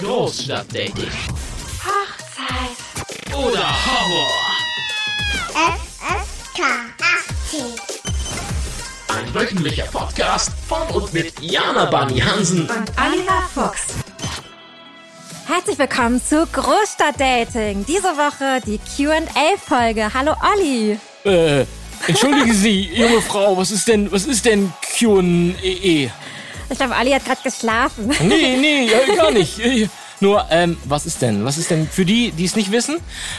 Großstadtdating. Hochzeit. Oder Horror. FSK 18. Ein wöchentlicher Podcast von und mit Jana Bani Hansen. und Oliver Fuchs. Herzlich willkommen zu Großstadtdating. Diese Woche die Q&A-Folge. Hallo Olli. Äh, entschuldigen Sie, junge Frau, was ist denn, was ist denn Q&E? Ich glaube, Olli hat gerade geschlafen. Nee, nee, gar nicht. Nur, ähm, was ist denn? Was ist denn für die, die es nicht wissen?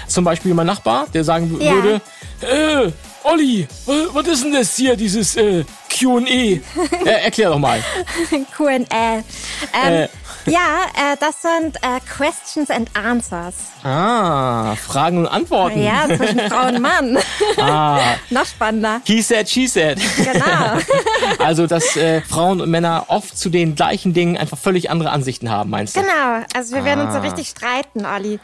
Zum Beispiel mein Nachbar, der sagen Ja. würde, äh, Olli, wa- was ist denn das hier, dieses äh, Q&E? äh, erklär doch mal. Q&A. Ähm, Äh. Ja, äh, das sind äh, Questions and Answers. Ah, Fragen und Antworten. Ja, zwischen Frau und Mann. Ah, Noch spannender. he said, she said. Genau. Also, dass äh, Frauen und Männer oft zu den gleichen Dingen einfach völlig andere Ansichten haben, meinst du? Genau. Also wir werden uns Ah. so richtig streiten, Olli.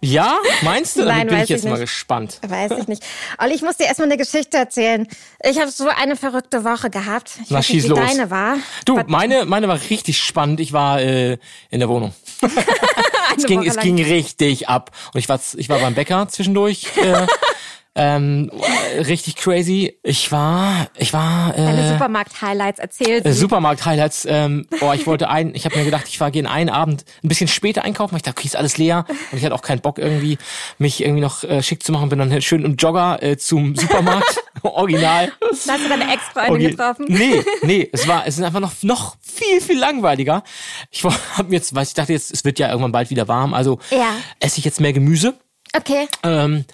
Ja, meinst du? Damit Nein, bin ich jetzt ich mal gespannt. Weiß ich nicht. Olli, ich muss dir erstmal eine Geschichte erzählen. Ich habe so eine verrückte Woche gehabt. Ich Na, weiß schieß nicht, wie los. deine war. Du, meine, meine war richtig spannend. Ich war äh, in der Wohnung. es ging, es ging richtig ab. Und ich war, ich war beim Bäcker zwischendurch. Äh, ähm, richtig crazy. Ich war, ich war Deine äh, Supermarkt-Highlights erzählt. äh, Supermarkt-Highlights. Ähm, oh, ich wollte ein, ich habe mir gedacht, ich war gehe einen Abend ein bisschen später einkaufen. weil Ich dachte, okay, ist alles leer. Und ich hatte auch keinen Bock irgendwie, mich irgendwie noch äh, schick zu machen. Bin dann schön im Jogger äh, zum Supermarkt. Original. Hast du deine Ex-Freundin Okay. getroffen? Nee, nee, es war, es ist einfach noch, noch viel, viel langweiliger. Ich habe mir jetzt, weiß ich dachte jetzt, es wird ja irgendwann bald wieder warm, also Ja. esse ich jetzt mehr Gemüse. Okay. Ähm,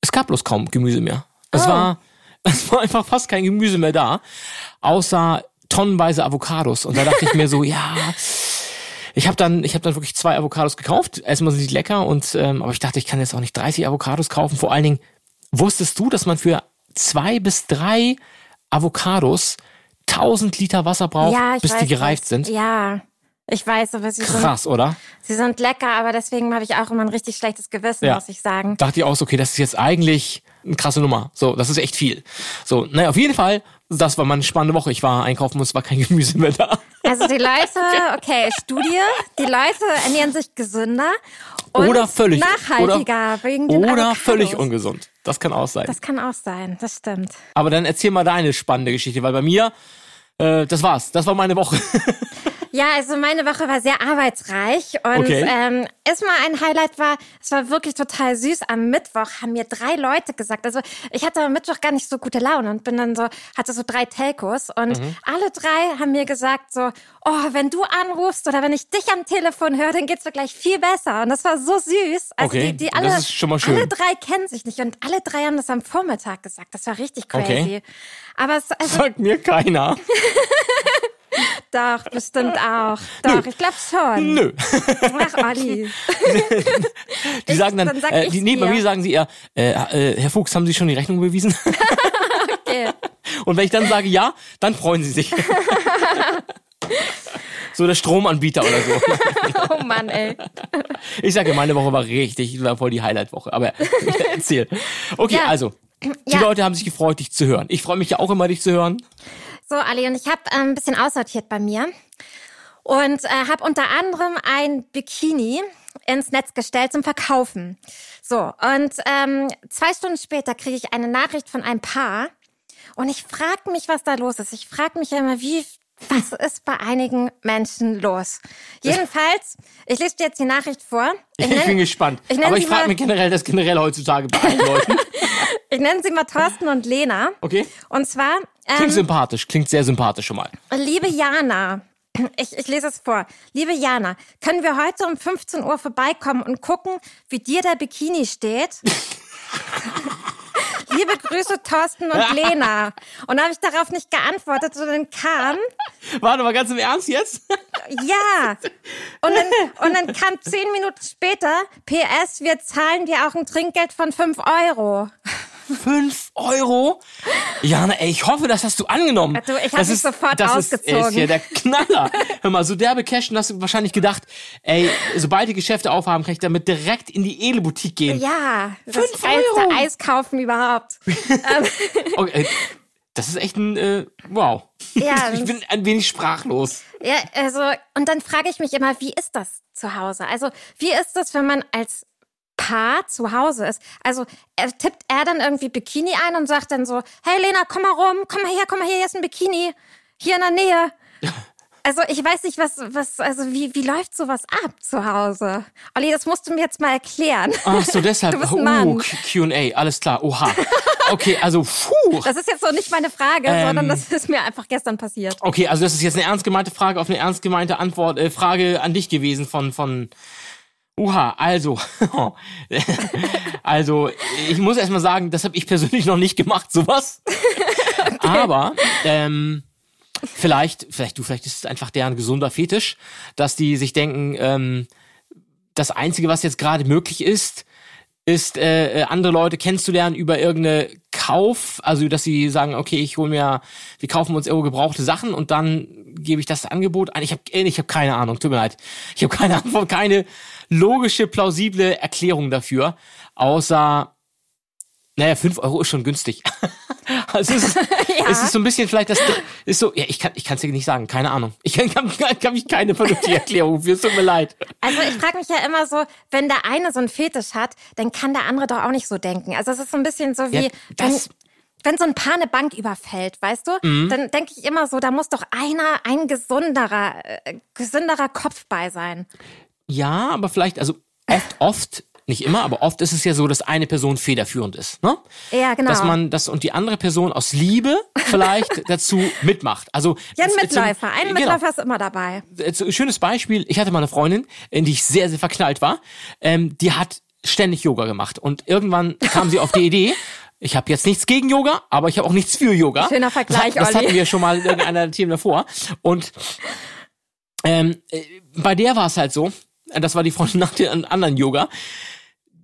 es gab bloß kaum Gemüse mehr. Es Oh. war, es war einfach fast kein Gemüse mehr da, außer tonnenweise Avocados. Und da dachte ich mir so, ja, ich habe dann, ich habe dann wirklich zwei Avocados gekauft. Erstmal sind die lecker und, ähm, aber ich dachte, ich kann jetzt auch nicht 30 Avocados kaufen. Vor allen Dingen, wusstest du, dass man für zwei bis drei Avocados 1000 Liter Wasser braucht, Ja, bis weiß die gereift das. sind? Ja, ich weiß, aber sie sind, Krass, oder? sie sind lecker, aber deswegen habe ich auch immer ein richtig schlechtes Gewissen, Ja. muss ich sagen. dachte ich auch so, okay, das ist jetzt eigentlich eine krasse Nummer. So, das ist echt viel. So, naja, auf jeden Fall, das war meine spannende Woche. Ich war einkaufen und es war kein Gemüse mehr da. Also die Leute, okay, Studie, die Leute ernähren sich gesünder und Oder völlig. nachhaltiger Oder, wegen den oder Avocados. völlig ungesund. Das kann auch sein. Das kann auch sein, das stimmt. Aber dann erzähl mal deine spannende Geschichte, weil bei mir, äh, das war's. Das war meine Woche. Ja, also meine Woche war sehr arbeitsreich und Okay. ähm, erstmal ein Highlight war, es war wirklich total süß. Am Mittwoch haben mir drei Leute gesagt, also ich hatte am Mittwoch gar nicht so gute Laune und bin dann so, hatte so drei Telcos und Mhm. alle drei haben mir gesagt so, oh, wenn du anrufst oder wenn ich dich am Telefon höre, dann geht's mir gleich viel besser und das war so süß. Also Okay, die, die das alle, ist schon mal schön. alle drei kennen sich nicht und alle drei haben das am Vormittag gesagt. Das war richtig crazy. Okay. Aber es, also, Sagt mir keiner. doch, bestimmt auch. Doch, ich glaube schon. Nö. Ach, Olli. Die sagen dann, dann sag äh, die, nee, bei mir sagen sie eher, äh, äh, Herr Fuchs, haben Sie schon die Rechnung überwiesen? Okay. Und wenn ich dann sage ja, dann freuen sie sich. so der Stromanbieter oder so. Oh Mann, ey. Ich sage, meine Woche war richtig, war voll die Highlight-Woche. Aber erzähl. Okay, Ja. also. Die Ja. Leute haben sich gefreut, dich zu hören. Ich freue mich ja auch immer, dich zu hören. So, Ali, und ich habe äh, ein bisschen aussortiert bei mir und äh, habe unter anderem ein Bikini ins Netz gestellt zum Verkaufen. So, und ähm, zwei Stunden später kriege ich eine Nachricht von einem Paar und ich frage mich, was da los ist. Ich frage mich ja immer, wie, was ist bei einigen Menschen los? Jedenfalls, ich lese dir jetzt die Nachricht vor. Ich, nenn- bin gespannt. ich Aber ich frage mich generell, das generell heutzutage bei allen Leuten. Ich nenne sie mal Thorsten und Lena. Okay? Und zwar, Klingt ähm, sympathisch, klingt sehr sympathisch schon mal. Liebe Jana, ich, ich lese es vor. Liebe Jana, können wir heute um 15 Uhr vorbeikommen und gucken, wie dir der Bikini steht? Liebe Grüße, Thorsten und Lena. Und da habe ich darauf nicht geantwortet, sondern kam, Warte mal, ganz im Ernst jetzt? ja. Und dann, und dann kam zehn Minuten später, PS, wir zahlen dir auch ein Trinkgeld von 5 Euro. Fünf Euro? Jana, ey, ich hoffe, das hast du angenommen. Du, ich hab das mich ist, sofort das ausgezogen. Ist, ist hier der Knaller. Hör mal, so derbe Cash, und hast du wahrscheinlich gedacht, ey, sobald die Geschäfte aufhaben, kann ich damit direkt in die Edle-Boutique gehen. Ja, das Euro. Eis kaufen überhaupt. Okay, äh, Das ist echt ein, äh, wow. Ja, ich bin ein wenig sprachlos. Ja, also, und dann frage ich mich immer, wie ist das zu Hause? Also, wie ist das, wenn man als Paar zu Hause ist? Also, er, tippt er dann irgendwie Bikini ein und sagt dann so, hey Lena, komm mal rum, komm mal her, komm mal her, hier ist ein Bikini, hier in der Nähe. Also ich weiß nicht, was, was, also wie, wie läuft sowas ab zu Hause? Olli, das musst du mir jetzt mal erklären. Ach so, deshalb. Du bist ein Mann. Uh, Q&A, alles klar. Oha. Okay, also, puh. Das ist jetzt so nicht meine Frage, Ähm. sondern das ist mir einfach gestern passiert. Okay, also das ist jetzt eine ernst gemeinte Frage auf eine ernst gemeinte Antwort, äh, Frage an dich gewesen von, von, Uha, also, also, ich muss erstmal sagen, das habe ich persönlich noch nicht gemacht, sowas. Aber, ähm, vielleicht, vielleicht du, vielleicht ist es einfach deren gesunder Fetisch, dass die sich denken, ähm, das Einzige, was jetzt gerade möglich ist, ist, äh, äh, andere Leute kennenzulernen über irgendeine Kauf, also dass sie sagen, okay, ich hole mir, wir kaufen uns irgendwo gebrauchte Sachen und dann gebe ich das Angebot an. Ich habe ich hab keine Ahnung, tut mir leid. Ich habe keine Antwort, keine logische, plausible Erklärung dafür, außer, naja, fünf Euro ist schon günstig. also es ist, es ist so ein bisschen vielleicht das, ist so, ja, ich kann ich kann es dir nicht sagen, keine Ahnung. Ich kann, kann, kann mich keine vernünftige Erklärung für, es tut mir leid. Also ich frage mich ja immer so, wenn der eine so einen Fetisch hat, dann kann der andere doch auch nicht so denken. Also es ist so ein bisschen so wie, Ja, wenn, wenn so ein Paar eine Bank überfällt, weißt du, Mhm. dann denke ich immer so, da muss doch einer, ein gesunderer, äh, gesünderer Kopf bei sein. Ja, aber vielleicht, also oft, oft, nicht immer, aber oft ist es ja so, dass eine Person federführend ist, ne? Ja, genau. Dass man das und die andere Person aus Liebe vielleicht dazu mitmacht. Also Ja, ein Mitläufer. Ein genau. Mitläufer ist immer dabei. Äh, Schönes Beispiel, ich hatte mal eine Freundin, in die ich sehr, sehr verknallt war, ähm, die hat ständig Yoga gemacht und irgendwann kam sie auf die Idee, ich habe jetzt nichts gegen Yoga, aber ich habe auch nichts für Yoga. Schöner Vergleich, Das, hat- das hatten wir schon mal in irgendeiner der Themen davor. Und ähm, äh, bei der war es halt so, das war die Freundin nach dem anderen Yoga,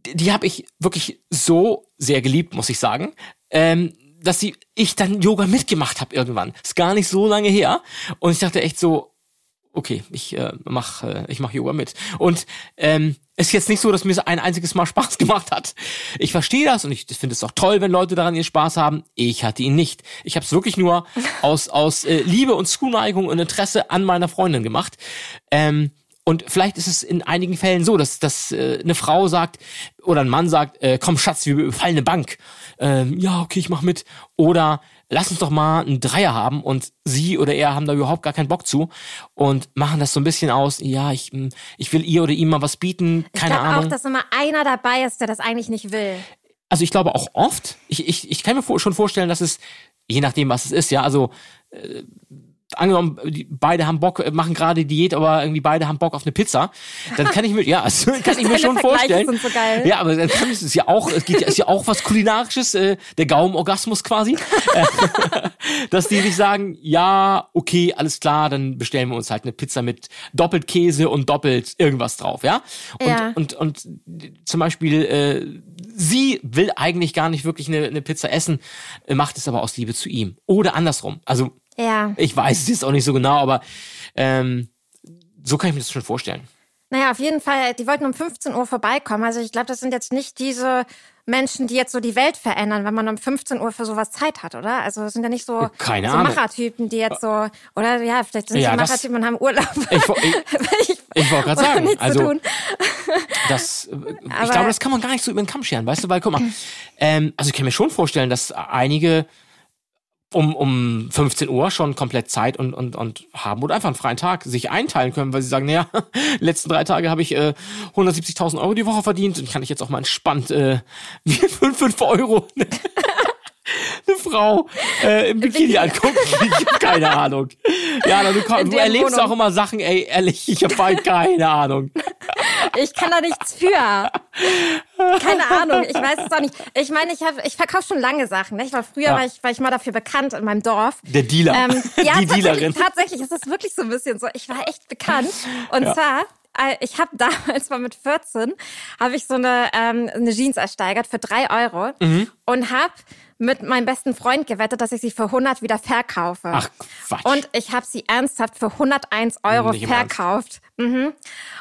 die, die habe ich wirklich so sehr geliebt, muss ich sagen, ähm, dass sie, ich dann Yoga mitgemacht habe irgendwann. Ist gar nicht so lange her. Und ich dachte echt so, okay, ich äh, mach, äh, ich mach Yoga mit. Und ähm, ist jetzt nicht so, dass mir es ein einziges Mal Spaß gemacht hat. Ich verstehe das und ich finde es auch toll, wenn Leute daran ihren Spaß haben. Ich hatte ihn nicht. Ich habe es wirklich nur aus aus äh, Liebe und Zuneigung und Interesse an meiner Freundin gemacht. Ähm, und vielleicht ist es in einigen Fällen so, dass, dass äh, eine Frau sagt oder ein Mann sagt, äh, komm Schatz, wir überfallen eine Bank. Ähm, ja, okay, ich mach mit. Oder lass uns doch mal einen Dreier haben und sie oder er haben da überhaupt gar keinen Bock zu und machen das so ein bisschen aus, ja, ich, mm, ich will ihr oder ihm mal was bieten, Ich keine glaube Ahnung. auch, dass immer einer dabei ist, der das eigentlich nicht will. also ich glaube auch oft, ich, ich, ich kann mir schon vorstellen, dass es, je nachdem was es ist, ja, also äh, angenommen, die, beide haben Bock, äh, machen gerade Diät, aber irgendwie beide haben Bock auf eine Pizza, dann kann ich mir, ja, also, kann ich mir schon vorstellen. sind so geil. Ja, aber dann kann es ist ja auch, es geht ist ja auch was kulinarisches, äh, der Gaumenorgasmus quasi, dass die sich sagen, ja, okay, alles klar, dann bestellen wir uns halt eine Pizza mit doppelt Käse und doppelt irgendwas drauf, ja? Und, Ja. und, und zum Beispiel, äh, sie will eigentlich gar nicht wirklich eine, eine Pizza essen, äh, macht es aber aus Liebe zu ihm. Oder andersrum. Also, Ja. ich weiß es jetzt auch nicht so genau, aber ähm, so kann ich mir das schon vorstellen. Naja, auf jeden Fall, die wollten um 15 Uhr vorbeikommen. Also ich glaube, das sind jetzt nicht diese Menschen, die jetzt so die Welt verändern, wenn man um 15 Uhr für sowas Zeit hat, oder? Also das sind ja nicht so, Keine so Ahnung. Machertypen, die jetzt so, oder ja, vielleicht sind Ja, sie Machertypen und haben Urlaub. Ich, ich, ich, ich wollte gerade sagen, also zu tun. das, äh, ich Aber- glaube, das kann man gar nicht so über den Kamm scheren, weißt du, weil guck mal, ähm, also ich kann mir schon vorstellen, dass einige um, um 15 Uhr schon komplett Zeit und, und, und haben oder einfach einen freien Tag sich einteilen können, weil sie sagen, naja, letzten drei Tage habe ich äh, 170.000 Euro die Woche verdient und kann ich jetzt auch mal entspannt äh, wie 5, 5 Euro eine Frau äh, im Bikini Bikini. angucken. Ich hab keine Ahnung. Ja, du, komm, In du erlebst Wohnung. auch immer Sachen, ey, ehrlich, ich habe bald keine Ahnung. Ich kann da nichts für. Keine Ahnung, ich weiß es auch nicht. Ich meine, ich ich verkaufe schon lange Sachen. Ne? Ich war früher, Ja. war, ich, war ich mal dafür bekannt in meinem Dorf. Der Dealer. Ähm, ja, die Dealerin. tatsächlich, tatsächlich ist es wirklich so ein bisschen so. Ich war echt bekannt. Und Ja. zwar, äh, ich habe damals mal mit 14, habe ich so eine, ähm, eine Jeans ersteigert für drei Euro Mhm. und habe mit meinem besten Freund gewettet, dass ich sie für 100 wieder verkaufe. Ach, Quatsch. Und ich habe sie ernsthaft für 101 Euro Nicht verkauft. Mhm.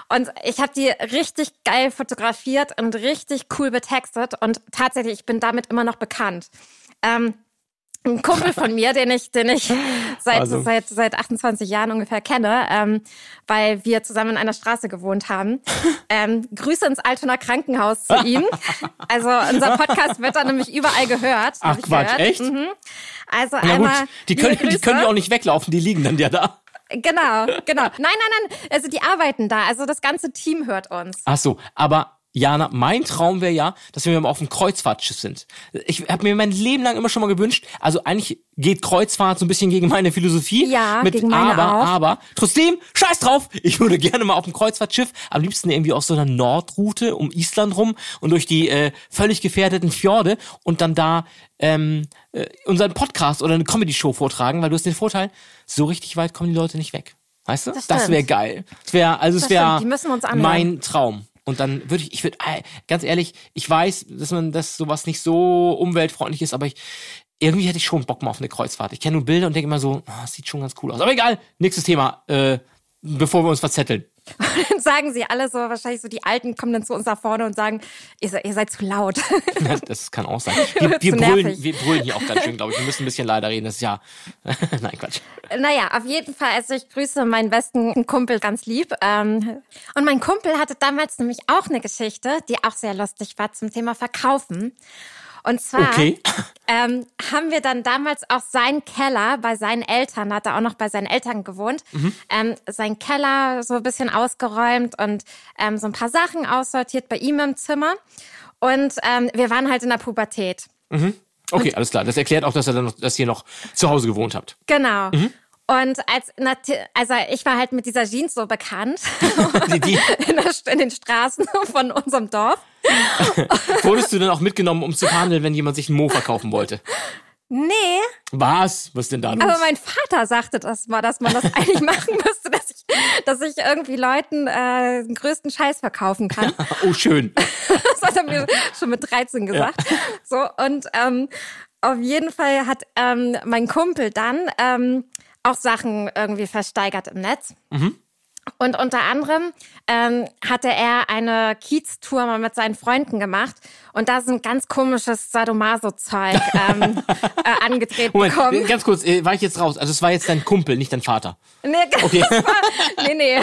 Und ich habe die richtig geil fotografiert und richtig cool betextet. Und tatsächlich, ich bin damit immer noch bekannt. Ähm, ein Kumpel von mir, den ich, den ich seit, Also. seit, seit 28 Jahren ungefähr kenne, ähm, weil wir zusammen in einer Straße gewohnt haben. Ähm, Grüße ins Altonaer Krankenhaus zu ihm. Also unser Podcast wird dann nämlich überall gehört. Ach Quatsch, gehört. echt? Mhm. Also Na gut, einmal die liebe können, die können ja auch nicht weglaufen, die liegen dann ja da. Genau, genau. Nein, nein, nein. Also die arbeiten da. Also das ganze Team hört uns. Ach so, aber Jana, mein Traum wäre ja, dass wir mal auf einem Kreuzfahrtschiff sind. Ich habe mir mein Leben lang immer schon mal gewünscht, also eigentlich geht Kreuzfahrt so ein bisschen gegen meine Philosophie. Ja, mit gegen meine aber, auch. aber, trotzdem, scheiß drauf, ich würde gerne mal auf einem Kreuzfahrtschiff, am liebsten irgendwie auf so einer Nordroute um Island rum und durch die äh, völlig gefährdeten Fjorde und dann da ähm, äh, unseren Podcast oder eine Comedy-Show vortragen, weil du hast den Vorteil, so richtig weit kommen die Leute nicht weg. Weißt du? Das Das, wäre geil. Das wäre, also es Das stimmt, wäre mein Traum. Und dann würde ich, ich würde, ganz ehrlich, ich weiß, dass man, dass sowas nicht so umweltfreundlich ist, aber ich, irgendwie hätte ich schon Bock mal auf eine Kreuzfahrt. Ich kenne nur Bilder und denke immer so, das sieht schon ganz cool aus. Aber egal, nächstes Thema, äh, bevor wir uns verzetteln. Dann sagen sie alle so, wahrscheinlich so die Alten kommen dann zu uns nach vorne und sagen, ihr, seid- ihr seid zu laut. Das kann auch sein. Wir, wir, brüllen, wir brüllen hier auch ganz schön, glaube ich. Wir müssen ein bisschen leider reden. Das ist ja, nein, Quatsch. Naja, auf jeden Fall. Also ich grüße meinen besten Kumpel ganz lieb. Ähm, und mein Kumpel hatte damals nämlich auch eine Geschichte, die auch sehr lustig war zum Thema Verkaufen. Und zwar Okay. ähm, haben wir dann damals auch seinen Keller bei seinen Eltern, hat er auch noch bei seinen Eltern gewohnt, ähm, seinen Keller so ein bisschen ausgeräumt und ähm, so ein paar Sachen aussortiert bei ihm im Zimmer. Und ähm, wir waren halt in der Pubertät. Okay, alles klar. Das erklärt auch, dass ihr dann noch, dass ihr noch zu Hause gewohnt habt. Genau. Und als, also ich war halt mit dieser Jeans so bekannt Die, die, in, der, in den Straßen von unserem Dorf. wurdest du dann auch mitgenommen, um zu verhandeln, wenn jemand sich ein Mo verkaufen wollte? Nee, Was? Was denn da los? aber mein Vater sagte das mal, dass man das eigentlich machen müsste, dass ich, dass ich irgendwie Leuten äh, den größten Scheiß verkaufen kann. oh, schön. Das hat er mir schon mit 13 gesagt. So, und ähm, auf jeden Fall hat ähm, mein Kumpel dann ähm, auch Sachen irgendwie versteigert im Netz. Und unter anderem ähm, hatte er eine Kiez-Tour mal mit seinen Freunden gemacht und da so ein ganz komisches Sadomaso-Zeug ähm, äh, angedreht Moment, bekommen. ganz kurz, äh, war ich jetzt raus? Also es war jetzt dein Kumpel, nicht dein Vater. Nee, okay. nee, nee.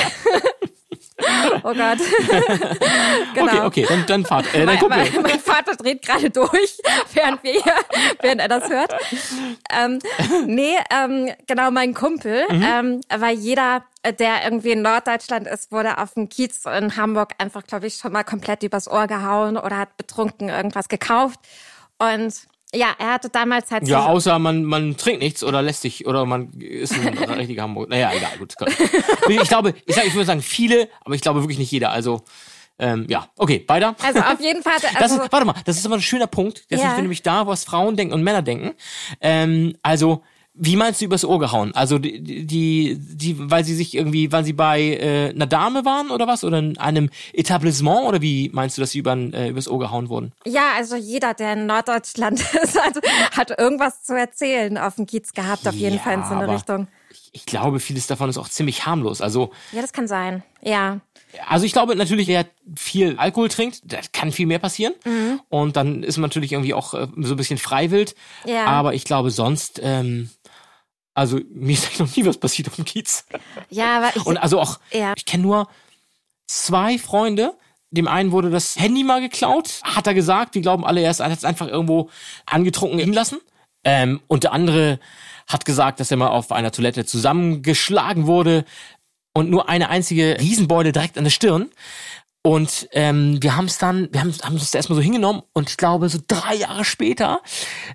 Oh Gott. genau. Okay, okay, dann, dann Vater, äh, dein Mein, Kumpel. mein, mein Vater dreht gerade durch, während wir hier, während er das hört. Ähm, nee, ähm, genau, mein Kumpel, Mhm. ähm, weil jeder, äh, der irgendwie in Norddeutschland ist, wurde auf dem Kiez in Hamburg einfach, glaube ich, schon mal komplett übers Ohr gehauen oder hat betrunken irgendwas gekauft. Und ja, er hatte damals halt Ja, außer man, man trinkt nichts oder lässt sich oder man ist ein richtiger Hamburger. Naja, egal, gut. Ich glaube, ich, sag, ich würde sagen viele, aber ich glaube wirklich nicht jeder. Also, ähm, ja, okay, weiter. also auf jeden Fall, also, ist, warte mal, das ist immer ein schöner Punkt. Das Ja. wir nämlich da, was Frauen denken und Männer denken. Ähm, also, wie meinst du übers Ohr gehauen? Also die, die, die, weil sie sich irgendwie, weil sie bei äh, einer Dame waren oder was? Oder in einem Etablissement? Oder wie meinst du, dass sie über, äh, übers Ohr gehauen wurden? ja, also jeder, der in Norddeutschland ist, hat, hat irgendwas zu erzählen auf dem Kiez gehabt, auf jeden Ja, Fall in so eine Richtung. Ich, ich glaube, vieles davon ist auch ziemlich harmlos. Also, Ja, das kann sein. Ja. also ich glaube natürlich, wer viel Alkohol trinkt, da kann viel mehr passieren. Mhm. Und dann ist man natürlich irgendwie auch äh, so ein bisschen freiwillig. Ja. Aber ich glaube sonst, ähm, also mir ist eigentlich noch nie was passiert auf dem Kiez. Ja, aber ich, Und also auch, Ja. ich kenne nur zwei Freunde. Dem einen wurde das Handy mal geklaut, hat er gesagt. Wir glauben alle, er er hat es einfach irgendwo angetrunken liegen lassen. Ähm, und der andere hat gesagt, dass er mal auf einer Toilette zusammengeschlagen wurde und nur eine einzige Riesenbeule direkt an der Stirn. Und ähm, wir haben es dann, wir haben, haben uns da erstmal so hingenommen und ich glaube, so drei Jahre später,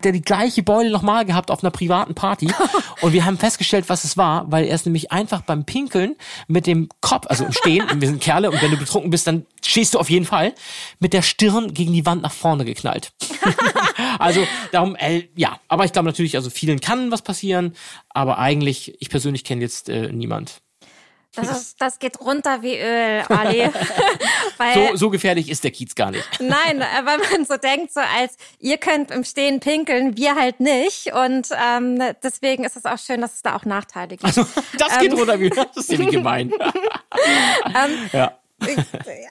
der die gleiche Beule nochmal gehabt auf einer privaten Party. und wir haben festgestellt, was es war, weil er ist nämlich einfach beim Pinkeln mit dem Kopf, also im Stehen, und wir sind Kerle und wenn du betrunken bist, dann stehst du auf jeden Fall, mit der Stirn gegen die Wand nach vorne geknallt. also darum, äh, ja, aber ich glaube natürlich, also vielen kann was passieren, aber eigentlich, ich persönlich kenne jetzt äh, niemand. das, ist, das geht runter wie Öl, Olli. Weil, So, so gefährlich ist der Kiez gar nicht. nein, äh, weil man so denkt, so als ihr könnt im Stehen pinkeln, wir halt nicht. Und ähm, deswegen ist es auch schön, dass es da auch Nachteile gibt. Also, das geht Ähm. runter wie, das ist ziemlich gemein. ja.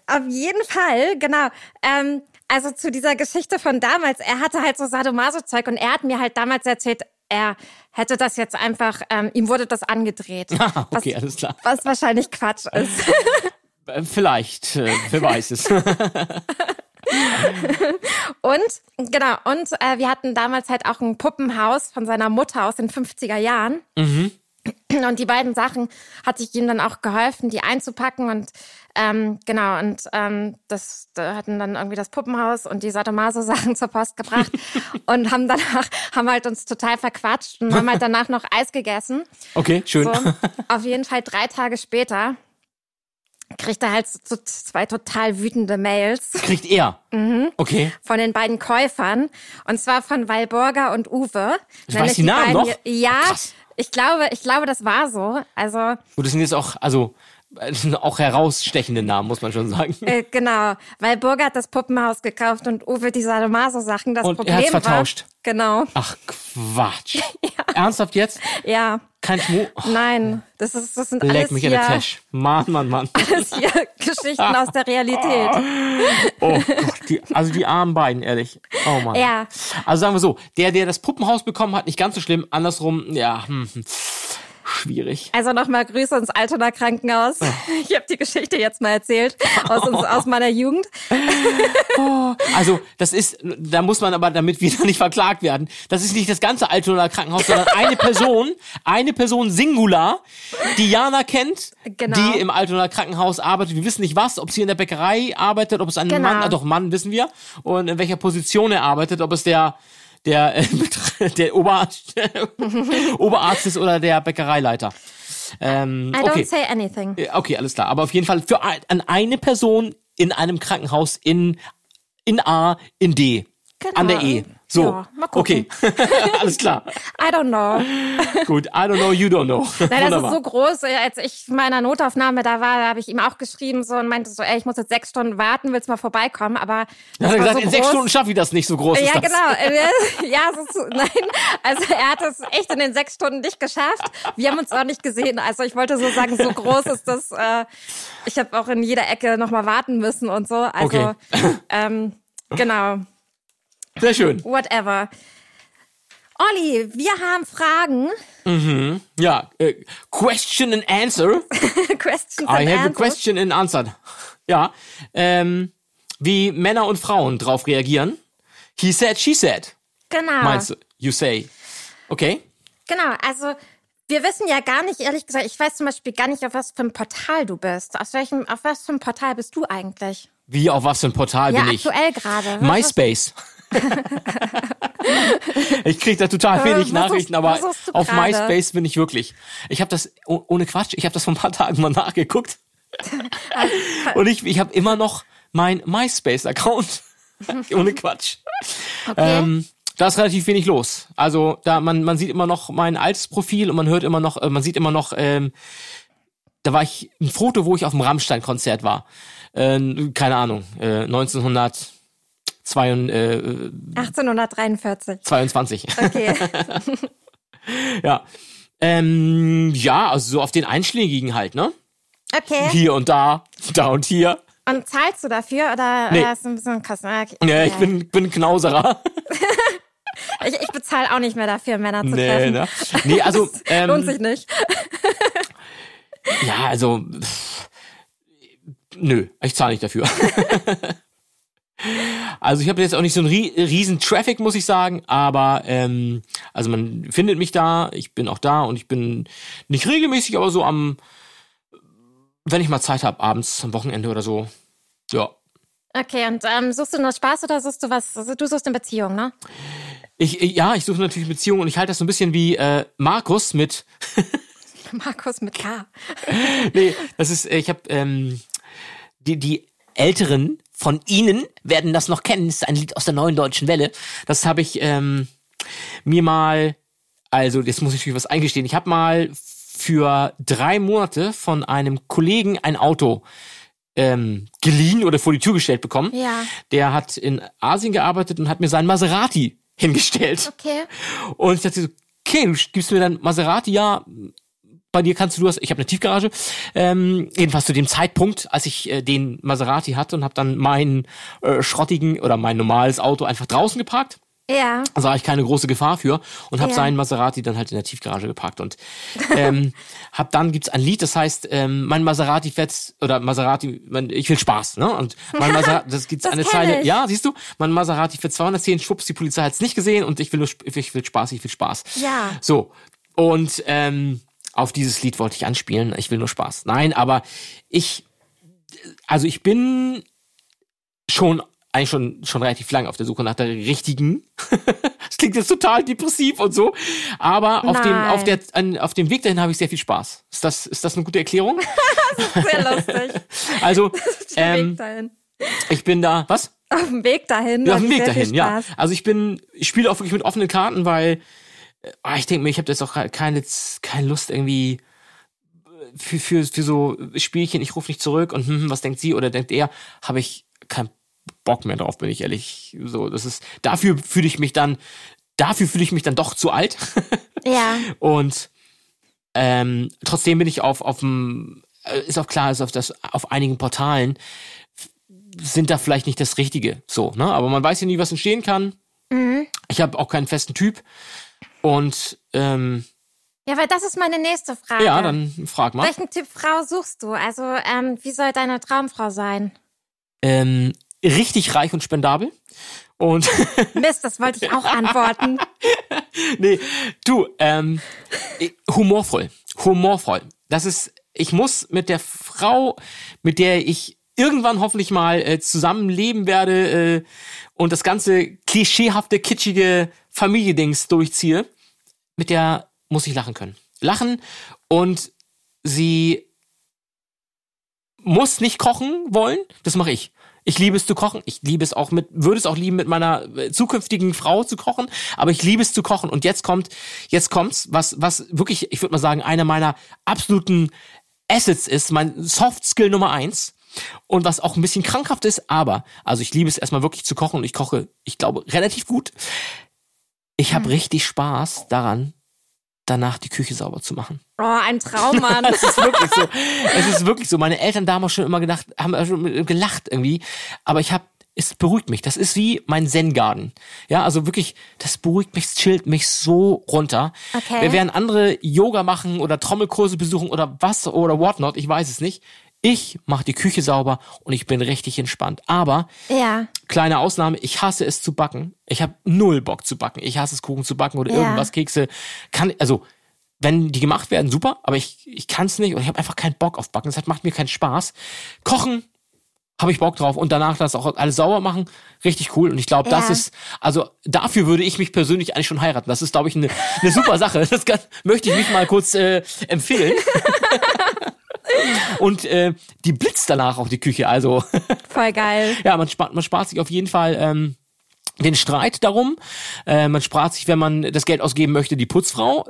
Auf jeden Fall, genau. Ähm, also zu dieser Geschichte von damals, er hatte halt so Sadomaso-Zeug und er hat mir halt damals erzählt, er hätte das jetzt einfach, ähm, ihm wurde das angedreht. Ah, okay, was, alles klar. Was wahrscheinlich Quatsch ist. Äh, Vielleicht, äh, wer weiß es. Und genau, und äh, wir hatten damals halt auch ein Puppenhaus von seiner Mutter aus den 50er Jahren. Und die beiden Sachen hat sich ihm dann auch geholfen, die einzupacken und ähm, genau und ähm, das da hatten dann irgendwie das Puppenhaus und die Sadomaso-Sachen zur Post gebracht und haben danach haben halt uns total verquatscht und haben halt danach noch Eis gegessen. Okay, schön. So, auf jeden Fall drei Tage später kriegt er halt so, zwei total wütende Mails Kriegt er. Mhm. Okay. von den beiden Käufern. Und zwar von Walburger und Uwe. Ich weiß die Namen beiden- noch? Ja, Krass. ich glaube, ich glaube, das war so. Also, Gut, das sind jetzt auch, also, auch herausstechende Namen, muss man schon sagen. äh, genau. Walburger hat das Puppenhaus gekauft und Uwe die Sadomaso-Sachen. Das Und er Problem hat's war. vertauscht. Genau. Ach, Quatsch. Ernsthaft jetzt? Ja. Kein Schmu. Oh, Nein. Das ist, das sind leck alles mich in der Tasche. Mann, Mann, Mann. alles hier Geschichten aus der Realität. Oh Gott, die, also die armen beiden, ehrlich. Oh Mann. Ja. Also sagen wir so, der, der das Puppenhaus bekommen hat, nicht ganz so schlimm. Andersrum, ja, hm, hm, schwierig. Also nochmal Grüße ins Altona Krankenhaus. Ich habe die Geschichte jetzt mal erzählt aus, uns, aus meiner Jugend. Also, das ist, da muss man aber, damit wir da nicht verklagt werden, das ist nicht das ganze Altona Krankenhaus, sondern eine Person, eine Person Singular, die Jana kennt, Genau. die im Altona Krankenhaus arbeitet. Wir wissen nicht was, ob sie in der Bäckerei arbeitet, ob es ein Genau. Mann, doch Mann wissen wir, und in welcher Position er arbeitet, ob es der der äh, der Oberarzt, Oberarzt ist oder der Bäckereileiter. Ähm, I don't okay. say anything. Ja, Okay, alles klar. Aber auf jeden Fall für an eine Person in einem Krankenhaus in, in A, in D. Genau. An der E. So. Ja, mal gucken. okay. alles klar. I don't know. Gut. I don't know, you don't know. Nein, das ist so groß. Als ich in meiner Notaufnahme da war, da habe ich ihm auch geschrieben so und meinte so, ey, ich muss jetzt sechs Stunden warten, willst mal vorbeikommen? Aber hat er war gesagt, so in sechs groß. Stunden schaffe ich das nicht, so groß Ja, ist das. genau. Äh, Ja, so, nein. Also er hat es echt in den sechs Stunden nicht geschafft. Wir haben uns auch nicht gesehen. Also ich wollte so sagen, so groß ist das. Äh, ich habe auch in jeder Ecke nochmal warten müssen und so. Also Okay. ähm, genau. Sehr schön. Whatever. Olli, wir haben Fragen. Ja, äh, question and answer. Questions I and have a answers. question and answer. Ja, ähm, wie Männer und Frauen drauf reagieren. He said, she said. Genau. Meinst du? You say. Okay. Genau, also wir wissen ja gar nicht, ehrlich gesagt, ich weiß zum Beispiel gar nicht, auf was für ein Portal du bist. Auf welchem, auf was für ein Portal bist du eigentlich? Wie, auf was für ein Portal Ja, bin ich? aktuell gerade. Was- MySpace. ich krieg da total Äh, wenig was Nachrichten, suchst- aber auf gerade? MySpace bin ich wirklich. Ich habe das oh- ohne Quatsch, ich habe das vor ein paar Tagen mal nachgeguckt. Und ich, ich habe immer noch mein MySpace-Account. ohne Quatsch. Okay. Ähm, da ist relativ wenig los. Also da man man sieht immer noch mein altes Profil und man hört immer noch, äh, man sieht immer noch. Ähm, da war ich ein Foto, wo ich auf dem Rammstein-Konzert war. Äh, keine Ahnung, äh, 1922. 1843. Okay. Ja. Ähm, ja, also so auf den Einschlägigen halt, ne? Okay. Hier und da, da und hier. Und zahlst du dafür oder Nee. äh, ist ein bisschen Kosten? Okay. Ja, ich bin, bin Knauserer. Ich, ich bezahle auch nicht mehr dafür, Männer zu Nee, treffen. ne? Nee, also, Lohnt sich ähm, nicht. ja, also, pff, nö, ich zahle nicht dafür. Also ich habe jetzt auch nicht so einen rie- riesen Traffic, muss ich sagen, aber ähm, also man findet mich da, ich bin auch da und ich bin nicht regelmäßig, aber so am, wenn ich mal Zeit habe, abends, am Wochenende oder so. Ja. Okay, und ähm, suchst du nur Spaß oder suchst du was? Also, du suchst eine Beziehung, ne? Ich, ich- ja, ich suche natürlich Beziehungen und ich halte das so ein bisschen wie äh, Markus mit, Markus mit K. nee, das ist, äh, ich habe ähm, die, die Älteren von Ihnen werden das noch kennen. Das ist ein Lied aus der neuen deutschen Welle. Das habe ich ähm, mir mal, also jetzt muss ich natürlich was eingestehen. Ich habe mal für drei Monate von einem Kollegen ein Auto ähm, geliehen oder vor die Tür gestellt bekommen. Ja. Der hat in Asien gearbeitet und hat mir seinen Maserati hingestellt. Okay. Und ich dachte so, okay, du gibst mir dann Maserati, ja, bei dir kannst du, du hast, ich habe eine Tiefgarage. Ähm, jedenfalls zu dem Zeitpunkt, als ich äh, den Maserati hatte und habe dann meinen äh, schrottigen oder mein normales Auto einfach draußen geparkt. Ja. Da sah ich keine große Gefahr für und habe Ja. seinen Maserati dann halt in der Tiefgarage geparkt und ähm, hab dann gibt's ein Lied, das heißt ähm, mein Maserati fährt oder Maserati, mein, ich will Spaß, ne? Und mein Maserati, das gibt's Das eine Zeile, ich. ja, siehst du, mein Maserati fährt 210, schwupps, die Polizei hat's nicht gesehen und ich will nur, ich will Spaß, ich will Spaß. Ja. So und ähm, auf dieses Lied wollte ich anspielen. Ich will nur Spaß. Nein, aber ich, also ich bin schon eigentlich schon schon relativ lang auf der Suche nach der richtigen. das klingt jetzt total depressiv und so, aber auf dem Nein. auf der an, auf dem Weg dahin habe ich sehr viel Spaß. Ist das ist das eine gute Erklärung? Sehr lustig. Also ähm, ich bin da. Was? Auf dem Weg dahin. Ja, auf dem Weg dahin, ja. Also ich bin, ich spiele auch wirklich mit offenen Karten, weil ich denke mir, ich habe jetzt auch keine, keine Lust irgendwie äh, für, für, für so Spielchen, ich rufe nicht zurück und hm, was denkt sie oder denkt er, habe ich keinen Bock mehr drauf, bin ich ehrlich. So, das ist, dafür fühle ich mich dann, dafür fühle ich mich dann doch zu alt. Ja. Und ähm, trotzdem bin ich auf auf dem äh, ist auch klar, ist auf das auf einigen Portalen sind da vielleicht nicht das Richtige, so ne? Aber man weiß ja nie, was entstehen kann. Ich habe auch keinen festen Typ und ähm, Ja, weil das ist meine nächste Frage. ja, dann frag mal. Welchen Typ Frau suchst du? Also, ähm, wie soll deine Traumfrau sein? Ähm, richtig reich und spendabel und Mist, das wollte ich auch antworten. nee, du, ähm, humorvoll. Humorvoll. Das ist, ich muss mit der Frau, mit der ich irgendwann hoffentlich mal äh, zusammenleben werde äh, und das ganze klischeehafte, kitschige Familiendings durchziehe, mit der muss ich lachen können. Lachen und sie muss nicht kochen wollen, das mache ich. Ich liebe es zu kochen. Ich liebe es auch mit, würde es auch lieben, mit meiner äh, zukünftigen Frau zu kochen. Aber ich liebe es zu kochen. Und jetzt kommt, jetzt kommt's, was, was wirklich, ich würde mal sagen, einer meiner absoluten Assets ist, mein Soft Skill Nummer eins. Und was auch ein bisschen krankhaft ist, aber, also ich liebe es erstmal wirklich zu kochen und ich koche, ich glaube, relativ gut. Ich habe richtig Spaß daran, danach die Küche sauber zu machen. Oh, ein Traummann. Es ist wirklich so. Es ist wirklich so. Meine Eltern damals schon immer gedacht, haben schon gelacht irgendwie. Aber ich habe, es beruhigt mich. Das ist wie mein Zen-Garden. Ja, also wirklich, das beruhigt mich, es chillt mich so runter. Okay. Wir werden andere Yoga machen oder Trommelkurse besuchen oder was oder whatnot, ich weiß es nicht. Ich mache die Küche sauber und ich bin richtig entspannt. Aber ja. kleine Ausnahme, ich hasse es zu backen. Ich habe null Bock zu backen. Ich hasse es, Kuchen zu backen oder Ja. irgendwas, Kekse. Kann, also, wenn die gemacht werden, super, aber ich, ich kann es nicht und ich habe einfach keinen Bock auf Backen. Das macht mir keinen Spaß. Kochen habe ich Bock drauf und danach das auch alles sauber machen, richtig cool. Und ich glaube, das Ja. ist, also dafür würde ich mich persönlich eigentlich schon heiraten. Das ist, glaube ich, eine, eine super Sache. Das kann, möchte ich mich mal kurz äh, empfehlen. und äh, die blitzt danach auf die Küche. Also Voll geil. ja, man spart, man spart sich auf jeden Fall ähm, den Streit darum. Äh, man spart sich, wenn man das Geld ausgeben möchte, die Putzfrau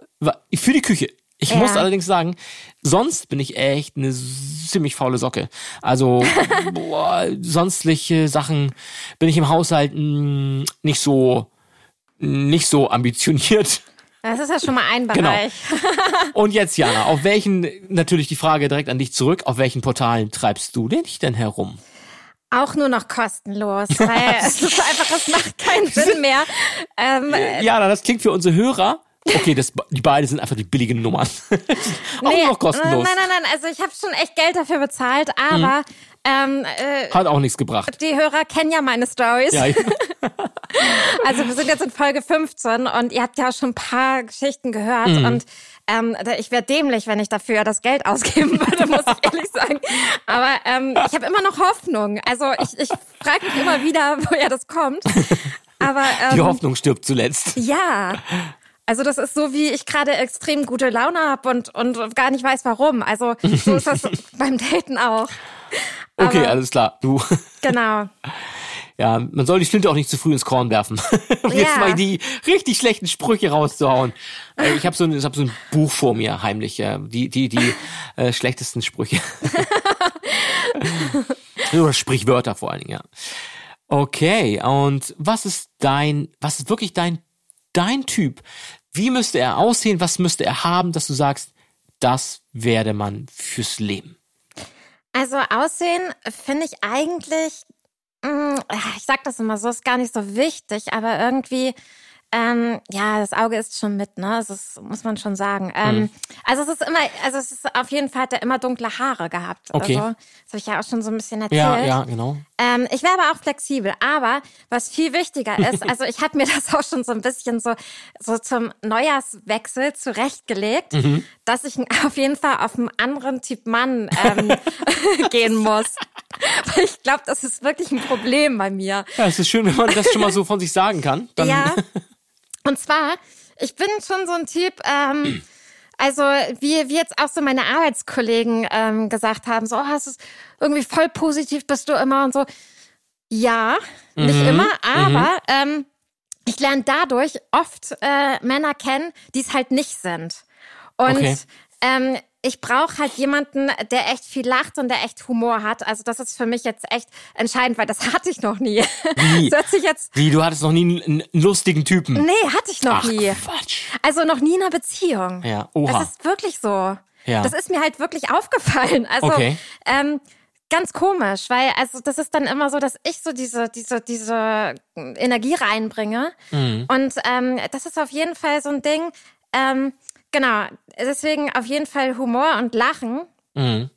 für die Küche. Ich Ja. muss allerdings sagen, sonst bin ich echt eine ziemlich faule Socke. Also boah, sonstliche Sachen bin ich im Haushalt mh, nicht so nicht so ambitioniert. Das ist ja schon mal ein Genau. Bereich. Und jetzt, Jana, auf welchen, natürlich die Frage direkt an dich zurück, auf welchen Portalen treibst du dich denn herum? Auch nur noch kostenlos, weil es ist einfach, es macht keinen Sinn mehr. Ähm, Jana, das klingt für unsere Hörer. Okay, das, die beiden sind einfach die billigen Nummern. Auch nee, noch kostenlos. Nein, nein, nein, also ich habe schon echt Geld dafür bezahlt, aber Mhm. Ähm, äh, Hat auch nichts gebracht. die Hörer kennen ja meine Stories. Ja, Also wir sind jetzt in Folge 15 und ihr habt ja schon ein paar Geschichten gehört Mhm. und ähm, ich wäre dämlich, wenn ich dafür das Geld ausgeben würde, muss ich ehrlich sagen. Aber ähm, ich habe immer noch Hoffnung. Also ich, ich frage mich immer wieder, woher das kommt. Aber die ähm, Hoffnung stirbt zuletzt. ja. Also das ist so, wie ich gerade extrem gute Laune habe und, und gar nicht weiß warum. Also so ist das beim Daten auch. Okay, aber- alles klar. Du, Genau. ja, man soll die Flinte auch nicht zu früh ins Korn werfen. um jetzt Ja. mal die richtig schlechten Sprüche rauszuhauen. Äh, Ich habe so, ein- ich hab so ein Buch vor mir, heimlich. Die, die, die äh, schlechtesten Sprüche. Oder Sprichwörter vor allen Dingen, ja. Okay, und was ist dein, was ist wirklich dein, dein Typ? Wie müsste er aussehen? Was müsste er haben, dass du sagst, das werde man fürs Leben? Also Aussehen finde ich eigentlich mm, ich sag das immer so, ist gar nicht so wichtig, aber irgendwie ähm, ja, das Auge ist schon mit, ne? Also das muss man schon sagen. Ähm, Mhm. Also es ist immer, also es ist auf jeden Fall hat er immer dunkle Haare gehabt. Okay. Also, das habe ich ja auch schon so ein bisschen erzählt. Ja, ja, genau. Ähm, ich wäre aber auch flexibel. Aber was viel wichtiger ist, also ich habe mir das auch schon so ein bisschen so, so zum Neujahrswechsel zurechtgelegt, Mhm. dass ich auf jeden Fall auf einen anderen Typ Mann ähm, gehen muss. Weil ich glaube, das ist wirklich ein Problem bei mir. Ja, es ist schön, wenn man das schon mal so von sich sagen kann. Dann, Ja. Und zwar, ich bin schon so ein Typ, ähm, also wie, wie jetzt auch so meine Arbeitskollegen ähm, gesagt haben, so, oh, es ist irgendwie voll positiv bist du immer und so. Ja, nicht Mhm. immer, aber ähm, ich lerne dadurch oft äh, Männer kennen, die es halt nicht sind. Und Okay. ähm, ich brauche halt jemanden, der echt viel lacht und der echt Humor hat. Also das ist für mich jetzt echt entscheidend, weil das hatte ich noch nie. Wie? Das sich jetzt Wie, du hattest noch nie einen, einen lustigen Typen? Nee, hatte ich noch Ach, nie. Quatsch. Also noch nie in einer Beziehung. Ja, oha. Das ist wirklich so. Ja. Das ist mir halt wirklich aufgefallen. Also Okay. ähm, ganz komisch, weil also das ist dann immer so, dass ich so diese diese diese Energie reinbringe Mhm. und ähm, das ist auf jeden Fall so ein Ding. Ähm, genau, deswegen auf jeden Fall Humor und Lachen. Mhm.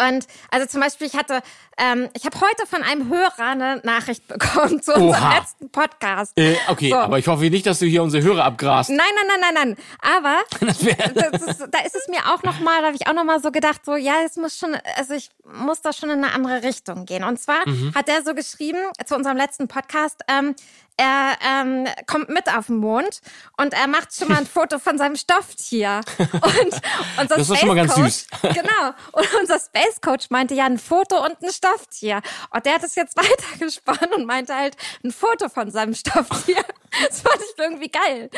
Und also zum Beispiel, ich hatte, ähm, ich habe heute von einem Hörer eine Nachricht bekommen zu unserem Oha. letzten Podcast. Äh, okay, So. aber ich hoffe nicht, dass du hier unsere Hörer abgrast. Nein, nein, nein, nein, nein. Aber Das das ist, da ist es mir auch noch mal, da habe ich auch noch mal so gedacht, so ja, es muss schon, also ich muss da schon in eine andere Richtung gehen. Und zwar hat er so geschrieben zu unserem letzten Podcast. Ähm, er ähm, kommt mit auf den Mond und er macht schon mal ein Foto von seinem Stofftier. Und unser Das ist schon mal ganz Space süß. Coach- Genau. Und unser Space Coach meinte ja ein Foto und ein Stofftier. Und der hat es jetzt weitergesponnen und meinte halt ein Foto von seinem Stofftier. Das fand ich irgendwie geil.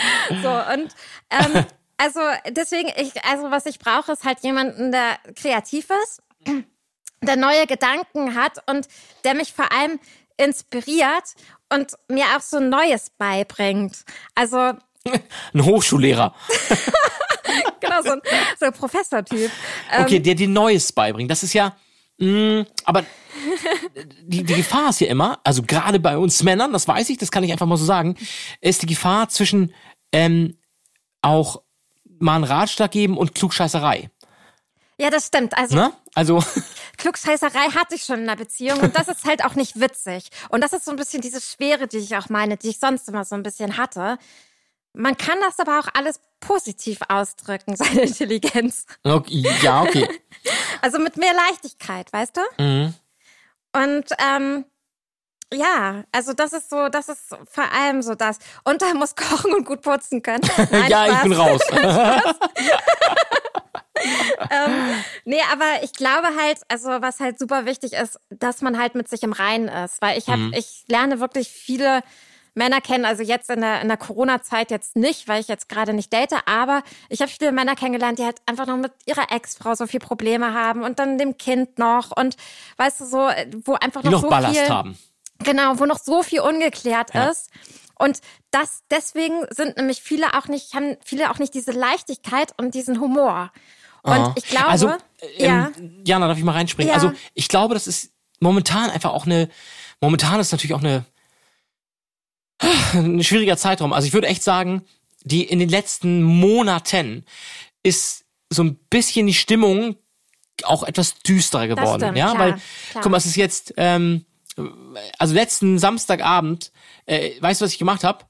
So und ähm, also deswegen ich also was ich brauche ist halt jemanden, der kreativ ist, der neue Gedanken hat und der mich vor allem inspiriert und mir auch so Neues beibringt. Also ein Hochschullehrer. genau so ein, so ein Professortyp. Ähm, Okay, der dir Neues beibringt. Das ist ja, mh, aber die, die Gefahr ist ja immer, also gerade bei uns Männern, das weiß ich, das kann ich einfach mal so sagen, ist die Gefahr zwischen ähm, auch mal einen Ratschlag geben und Klugscheißerei. Ja, das stimmt. Also Ne? Also, Klugscheißerei hatte ich schon in einer Beziehung und das ist halt auch nicht witzig. Und das ist so ein bisschen diese Schwere, die ich auch meine, die ich sonst immer so ein bisschen hatte. Man kann das aber auch alles positiv ausdrücken, seine Intelligenz. okay, ja, okay. Also mit mehr Leichtigkeit, weißt du? Mhm. Und ähm, ja, also das ist so, das ist vor allem so das. Und er muss kochen und gut putzen können. Nein, ja, ich Spaß. bin raus. ähm, nee, aber ich glaube halt, also was halt super wichtig ist, dass man halt mit sich im Reinen ist, weil ich habe, Mhm. ich lerne wirklich viele Männer kennen, also jetzt in der, in der Corona-Zeit jetzt nicht, weil ich jetzt gerade nicht date, aber ich habe viele Männer kennengelernt, die halt einfach noch mit ihrer Ex-Frau so viel Probleme haben und dann dem Kind noch und weißt du so, wo einfach Die noch, noch so Ballast viel, haben. Genau, wo noch so viel ungeklärt Ja. ist. Und das, deswegen sind nämlich viele auch nicht, haben viele auch nicht diese Leichtigkeit und diesen Humor. Und Aha. ich glaube, also, äh, ja, ähm, Jana, darf ich mal reinspringen? Ja. Also, ich glaube, das ist momentan einfach auch eine, momentan ist natürlich auch eine, ein schwieriger Zeitraum. Also, ich würde echt sagen, die in den letzten Monaten ist so ein bisschen die Stimmung auch etwas düsterer geworden. stimmt, ja, klar, weil, klar. guck mal, es ist jetzt, ähm, also letzten Samstagabend, äh, weißt du, was ich gemacht habe?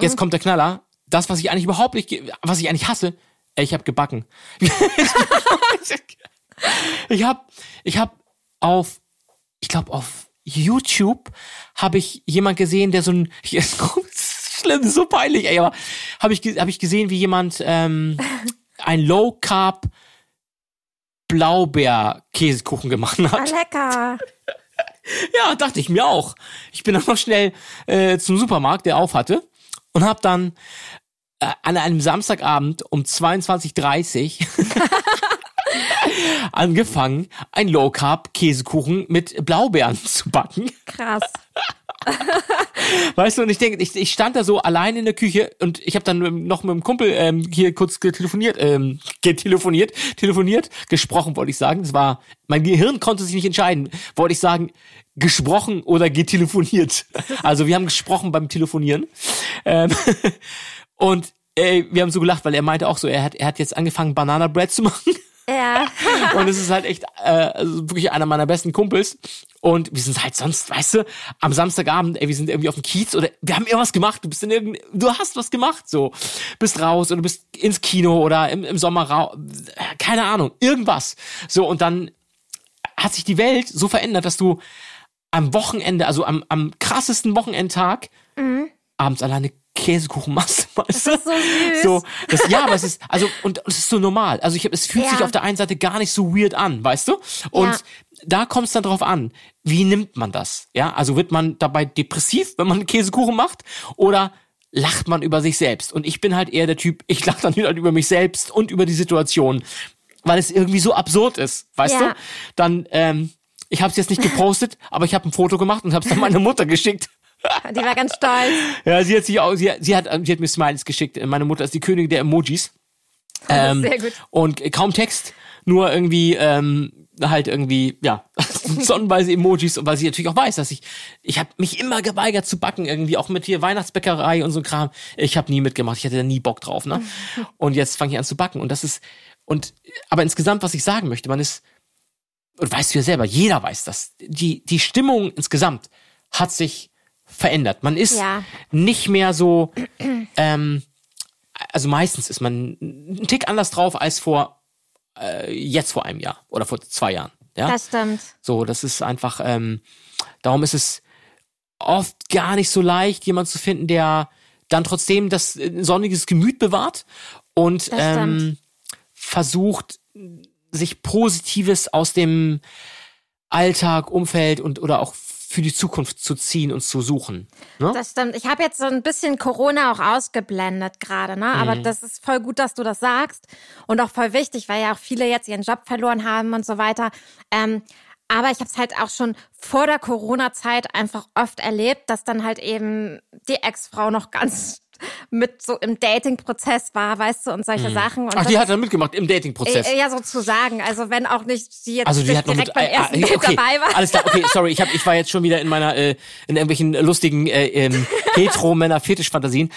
Jetzt kommt der Knaller. Das, was ich eigentlich überhaupt nicht, was ich eigentlich hasse, ich habe gebacken. ich habe, ich habe auf, ich glaube auf YouTube habe ich jemand gesehen, der so ein, schlimm, so peinlich, ey, aber habe ich, hab ich gesehen, wie jemand ähm, ein Low Carb Blaubeer-Käsekuchen gemacht ah, hat. lecker. Ja, dachte ich mir auch. Ich bin dann noch schnell äh, zum Supermarkt, der auf hatte, und habe dann äh, an einem Samstagabend um 22.30 angefangen, ein Low Carb Käsekuchen mit Blaubeeren zu backen. Krass. Weißt du, und ich denke, ich, ich stand da so allein in der Küche und ich habe dann noch mit dem Kumpel ähm, hier kurz telefoniert, ähm, telefoniert, telefoniert, gesprochen wollte ich sagen. Das war, mein Gehirn konnte sich nicht entscheiden. Wollte ich sagen, gesprochen oder getelefoniert. Also wir haben gesprochen beim Telefonieren. Ähm, und äh, wir haben so gelacht, weil er meinte auch so, er hat, er hat jetzt angefangen, Banana Bread zu machen. Ja. Und es ist halt echt äh, also wirklich einer meiner besten Kumpels. Und wir sind halt sonst, weißt du, am Samstagabend, ey, wir sind irgendwie auf dem Kiez oder wir haben irgendwas gemacht. Du bist in irgend, du hast was gemacht, so. Bist raus oder bist ins Kino oder im, im Sommer raus. Keine Ahnung, irgendwas. So, und dann hat sich die Welt so verändert, dass du am Wochenende, also am, am krassesten Wochenendtag, abends alleine Käsekuchen machst, weißt du? ist so süß. So, das, ja, aber es ist, also, und, es ist so normal. Also ich hab, es fühlt Ja. sich auf der einen Seite gar nicht so weird an, weißt du? Und Ja. da kommt es dann drauf an, wie nimmt man das? Ja, also wird man dabei depressiv, wenn man Käsekuchen macht? Oder lacht man über sich selbst? Und ich bin halt eher der Typ, ich lache dann halt über mich selbst und über die Situation, weil es irgendwie so absurd ist, weißt Ja. du? Dann, ähm, ich habe es jetzt nicht gepostet, aber ich habe ein Foto gemacht und habe es dann meiner Mutter geschickt. Die war ganz stolz. Ja, sie hat sich auch, sie, hat- sie hat, sie hat mir Smileys geschickt. Meine Mutter ist die Königin der Emojis. Ähm, Sehr gut. Und kaum Text, nur irgendwie, ähm, halt irgendwie, ja, sonnenweise Emojis. Und weil sie natürlich auch weiß, dass ich, ich habe mich immer geweigert zu backen, irgendwie auch mit hier Weihnachtsbäckerei und so Kram. Ich habe nie mitgemacht, ich hatte da nie Bock drauf, ne? Und jetzt fange ich an zu backen. Und das ist, und, aber insgesamt, was ich sagen möchte, man ist, und weißt du ja selber, jeder weiß das, die, die Stimmung insgesamt hat sich verändert. Man ist Ja. nicht mehr so, ähm, also meistens ist man ein Tick anders drauf als vor äh, jetzt vor einem Jahr oder vor zwei Jahren. Ja, Das stimmt. so das ist einfach. Ähm, darum ist es oft gar nicht so leicht, jemand zu finden, der dann trotzdem das äh, sonniges Gemüt bewahrt und ähm, versucht, sich Positives aus dem Alltag, Umfeld und oder auch für die Zukunft zu ziehen und zu suchen. Ne? Das stimmt. Ich habe jetzt so ein bisschen Corona auch ausgeblendet gerade, ne? Aber Mhm. das ist voll gut, dass du das sagst und auch voll wichtig, weil ja auch viele jetzt ihren Job verloren haben und so weiter. Ähm, aber ich habe es halt auch schon vor der Corona-Zeit einfach oft erlebt, dass dann halt eben die Ex-Frau noch ganz mit so im Dating-Prozess war, weißt du, und solche Sachen. Und Mhm. Ach, die hat dann mitgemacht im Dating-Prozess. Äh, Ja, sozusagen. Also wenn auch nicht die jetzt Also die hat direkt mit beim äh, ersten Date okay, dabei war. alles klar, okay, sorry, ich hab, ich war jetzt schon wieder in meiner äh, in irgendwelchen lustigen äh, ähm, hetero Männer Fetischfantasien.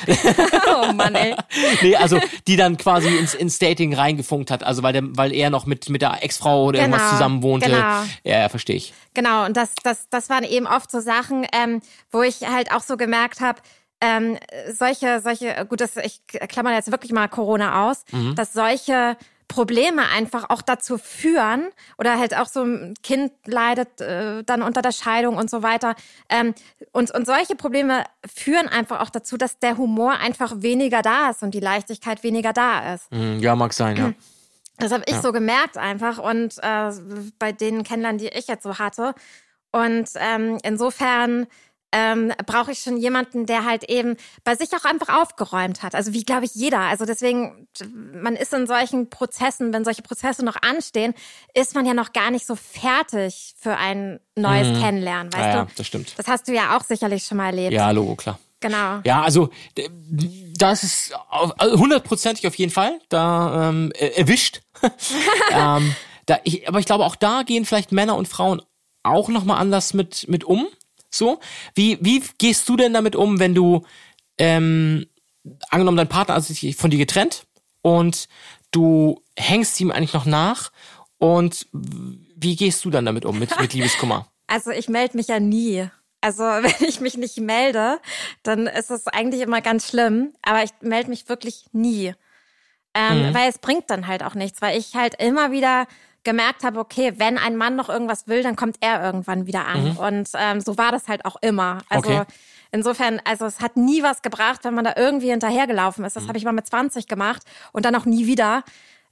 Oh Mann, ey. nee, also die dann quasi ins, ins Dating reingefunkt hat, also weil der weil er noch mit mit der Ex-Frau oder irgendwas Genau, zusammen wohnte. genau. Ja, ja, verstehe ich. Genau, und das, das, das waren eben oft so Sachen, ähm, wo ich halt auch so gemerkt habe, ähm, solche, solche, gut, das, ich klammer jetzt wirklich mal Corona aus, Mhm. dass solche Probleme einfach auch dazu führen oder halt auch so ein Kind leidet äh, dann unter der Scheidung und so weiter. Ähm, und, und solche Probleme führen einfach auch dazu, dass der Humor einfach weniger da ist und die Leichtigkeit weniger da ist. Hm, Ja, mag sein, ja. Das habe ich so gemerkt einfach und äh, bei den Kennenlernen, die ich jetzt so hatte. Und ähm, insofern ähm, brauche ich schon jemanden, der halt eben bei sich auch einfach aufgeräumt hat. Also wie glaube ich jeder. Also deswegen, man ist in solchen Prozessen, wenn solche Prozesse noch anstehen, ist man ja noch gar nicht so fertig für ein neues Kennenlernen, weißt Mhm. Ja, ja, du? das stimmt. Das hast du ja auch sicherlich schon mal erlebt. Ja, Logo, klar. Genau. Ja, also das ist also hundertprozentig auf jeden Fall da ähm, äh, erwischt. ähm, da, ich, aber ich glaube, auch da gehen vielleicht Männer und Frauen auch nochmal anders mit, mit um. So, wie, wie gehst du denn damit um, wenn du ähm, angenommen, dein Partner hat sich von dir getrennt und du hängst ihm eigentlich noch nach und wie gehst du dann damit um, mit, mit Liebeskummer? Also ich melde mich ja nie. Also wenn ich mich nicht melde, dann ist es eigentlich immer ganz schlimm. Aber ich melde mich wirklich nie. Ähm, Weil es bringt dann halt auch nichts, weil ich halt immer wieder gemerkt habe, okay, wenn ein Mann noch irgendwas will, dann kommt er irgendwann wieder an. Und ähm, so war das halt auch immer. Also Okay. insofern, also es hat nie was gebracht, wenn man da irgendwie hinterhergelaufen ist. Das habe ich mal mit 20 gemacht und dann auch nie wieder.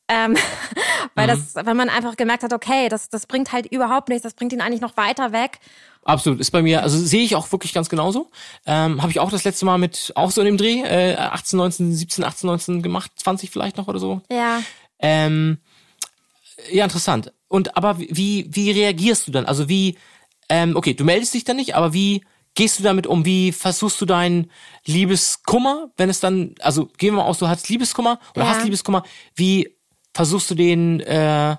Ähm, weil das, wenn man einfach gemerkt hat, okay, das, das bringt halt überhaupt nichts, das bringt ihn eigentlich noch weiter weg. Absolut, ist bei mir, also sehe ich auch wirklich ganz genauso. Ähm, Habe ich auch das letzte Mal mit, auch so in dem Dreh, äh, 18, 19, 17, 18, 19 gemacht, 20 vielleicht noch oder so. Ja. Ähm, ja, interessant. Und aber wie, wie reagierst du dann? Also wie, ähm, okay, du meldest dich dann nicht, aber wie gehst du damit um? Wie versuchst du deinen Liebeskummer, wenn es dann, also gehen wir mal aus, du hast Liebeskummer oder Ja. hast Liebeskummer, wie versuchst du den äh,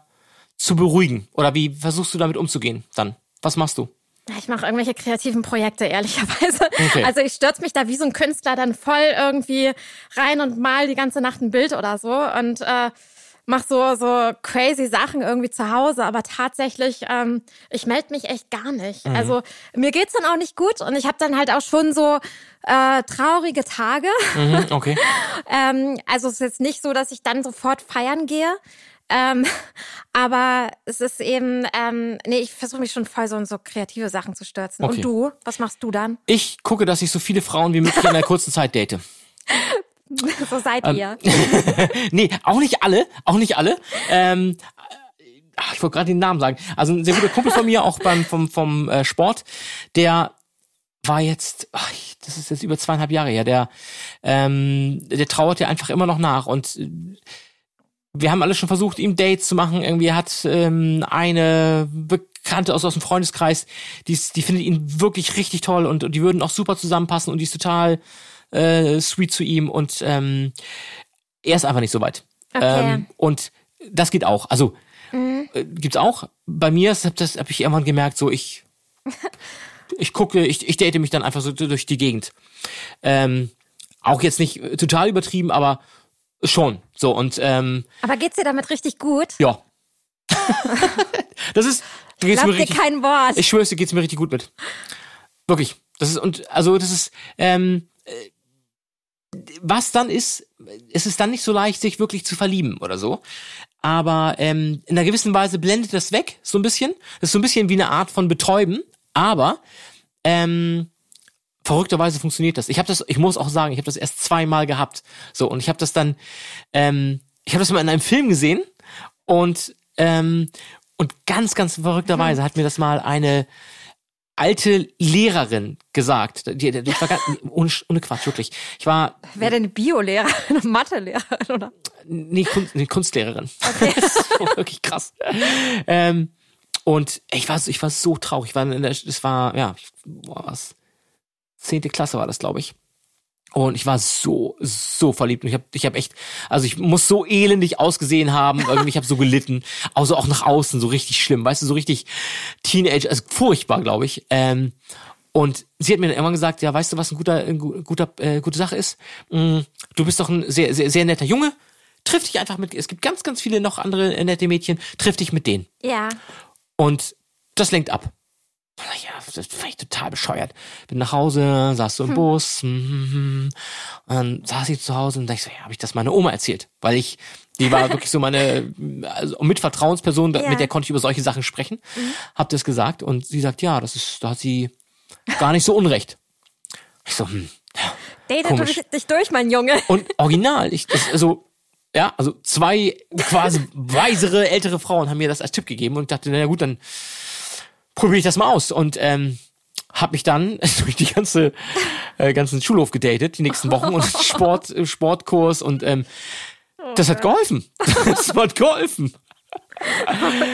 zu beruhigen? Oder wie versuchst du damit umzugehen dann? Was machst du? Ich mache irgendwelche kreativen Projekte, ehrlicherweise. Okay. Also ich stürze mich da wie so ein Künstler dann voll irgendwie rein und mal die ganze Nacht ein Bild oder so und äh, mach so so crazy Sachen irgendwie zu Hause. Aber tatsächlich, ähm, ich melde mich echt gar nicht. Mhm. Also mir geht's dann auch nicht gut und ich habe dann halt auch schon so äh, traurige Tage. Mhm, okay. Ähm, also es ist jetzt nicht so, dass ich dann sofort feiern gehe. Ähm, aber es ist eben, ähm, nee, ich versuche mich schon voll so in so kreative Sachen zu stürzen. Okay. Und du, was machst du dann? Ich gucke, dass ich so viele Frauen wie möglich in einer kurzen Zeit date. so seid Ähm, ihr. Nee, auch nicht alle, auch nicht alle. Ähm, ach, ich wollte gerade den Namen sagen. Also ein sehr guter Kumpel von mir, auch beim vom vom äh, Sport, der war jetzt, ach, das ist jetzt über zweieinhalb Jahre her, der ähm, der trauert ja einfach immer noch nach und äh, wir haben alle schon versucht, ihm Dates zu machen. Irgendwie hat ähm, eine Bekannte aus, aus dem Freundeskreis, die, ist, die findet ihn wirklich richtig toll und, und die würden auch super zusammenpassen und die ist total äh, sweet zu ihm und ähm, er ist einfach nicht so weit. Okay. Ähm, und das geht auch. Also äh, gibt's auch. Bei mir ist, hab das habe ich irgendwann gemerkt, so ich ich gucke, ich, ich date mich dann einfach so durch die Gegend. Ähm, auch jetzt nicht äh, total übertrieben, aber schon. So und ähm, Aber geht's dir damit richtig gut? ja. das ist da geht's mir Glaubt dir richtig. kein Wort. Ich schwör's dir, geht's mir richtig gut mit. Wirklich. Das ist und also das ist ähm, äh, was dann ist, es ist dann nicht so leicht, sich wirklich zu verlieben oder so. Aber ähm, in einer gewissen Weise blendet das weg, so ein bisschen. Das ist so ein bisschen wie eine Art von Betäuben. Aber ähm, verrückterweise funktioniert das. Ich habe das, ich muss auch sagen, ich habe das erst zweimal gehabt. So und ich habe das dann, ähm, ich habe das mal in einem Film gesehen und ähm, und ganz, ganz verrückterweise hat mir das mal eine alte Lehrerin gesagt. Die, die, die war ganz, ohne, ohne Quatsch, wirklich. Ich war Wer denn eine Biolehrerin, eine Mathelehrerin oder? nee, Kunst, nee, Kunstlehrerin. das ist wirklich krass. Ähm, und ich war, so- ich war so traurig. Ich war in der, das war, ja, boah, was? Zehnte Klasse war das, glaube ich. Und ich war so, so verliebt. Und ich habe ich hab echt, also ich muss so elendig ausgesehen haben. Irgendwie, ich habe so gelitten. Also auch nach außen so richtig schlimm. Weißt du, so richtig Teenage, also furchtbar, glaube ich. Ähm, und sie hat mir dann irgendwann gesagt, ja, weißt du, was ein guter, ein gu- guter, äh, gute Sache ist? Mm, du bist doch ein sehr, sehr, sehr netter Junge. Triff dich einfach mit, es gibt ganz, ganz viele noch andere äh, nette Mädchen. Triff dich mit denen. Ja. Und das lenkt ab. Ja, das fand ich total bescheuert. Bin nach Hause, saß so im Bus, mhm, und dann saß ich zu Hause und dachte ich so, ja, habe ich das meiner Oma erzählt? Weil ich, die war wirklich so meine, also mit Vertrauensperson, da- Ja. mit der konnte ich über solche Sachen sprechen. Hab das gesagt und sie sagt, ja, das ist, da hat sie gar nicht so unrecht. Ich so, hm. Date Komisch. durch, dich durch, mein Junge. Und original, ich, das, also, ja, also zwei quasi weisere, ältere Frauen haben mir das als Tipp gegeben und ich dachte, na gut, dann probiere ich das mal aus. Und ähm, habe mich dann durch die ganze äh, ganzen Schulhof gedatet, die nächsten Wochen und Sport, äh, Sportkurs und ähm, das hat geholfen. Das hat geholfen.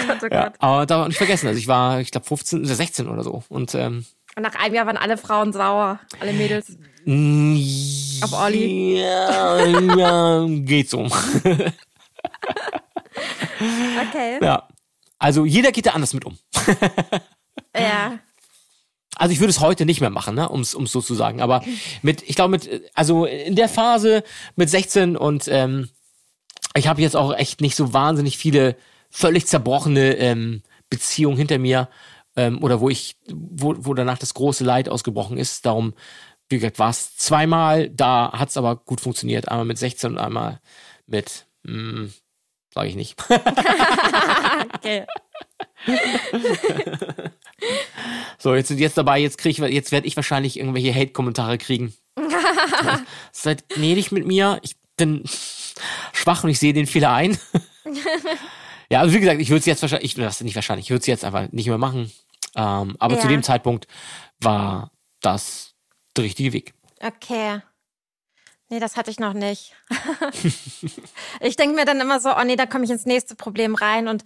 Gott, oh Ja, Gott. aber da nicht vergessen, also ich war, ich glaube 15 oder 16 oder so und ähm, Und nach einem Jahr waren alle Frauen sauer, alle Mädels. auf Olli? Ja, ja, geht so. Okay. Ja. Also jeder geht da anders mit um. Ja. Also ich würde es heute nicht mehr machen, ne, ums ums so zu sagen. Aber mit, ich glaube mit, also in der Phase mit 16 und ähm, ich habe jetzt auch echt nicht so wahnsinnig viele völlig zerbrochene ähm, Beziehungen hinter mir ähm, oder wo ich, wo, wo danach das große Leid ausgebrochen ist. Darum, wie gesagt, war es zweimal, da hat es aber gut funktioniert. Einmal mit 16 und einmal mit, mh, sage ich nicht. Okay. So, jetzt sind jetzt dabei, jetzt krieg ich, jetzt werde ich wahrscheinlich irgendwelche Hate-Kommentare kriegen. Ja, Seid gnädig mit mir, ich bin schwach und ich sehe den Fehler ein. ja, also wie gesagt, ich würde es jetzt wahrscheinlich, ich das nicht wahrscheinlich, ich würde es jetzt einfach nicht mehr machen. Ähm, aber Ja. zu dem Zeitpunkt war das der richtige Weg. Okay. Nee, das hatte ich noch nicht. ich denke mir dann immer so, oh nee, da komme ich ins nächste Problem rein und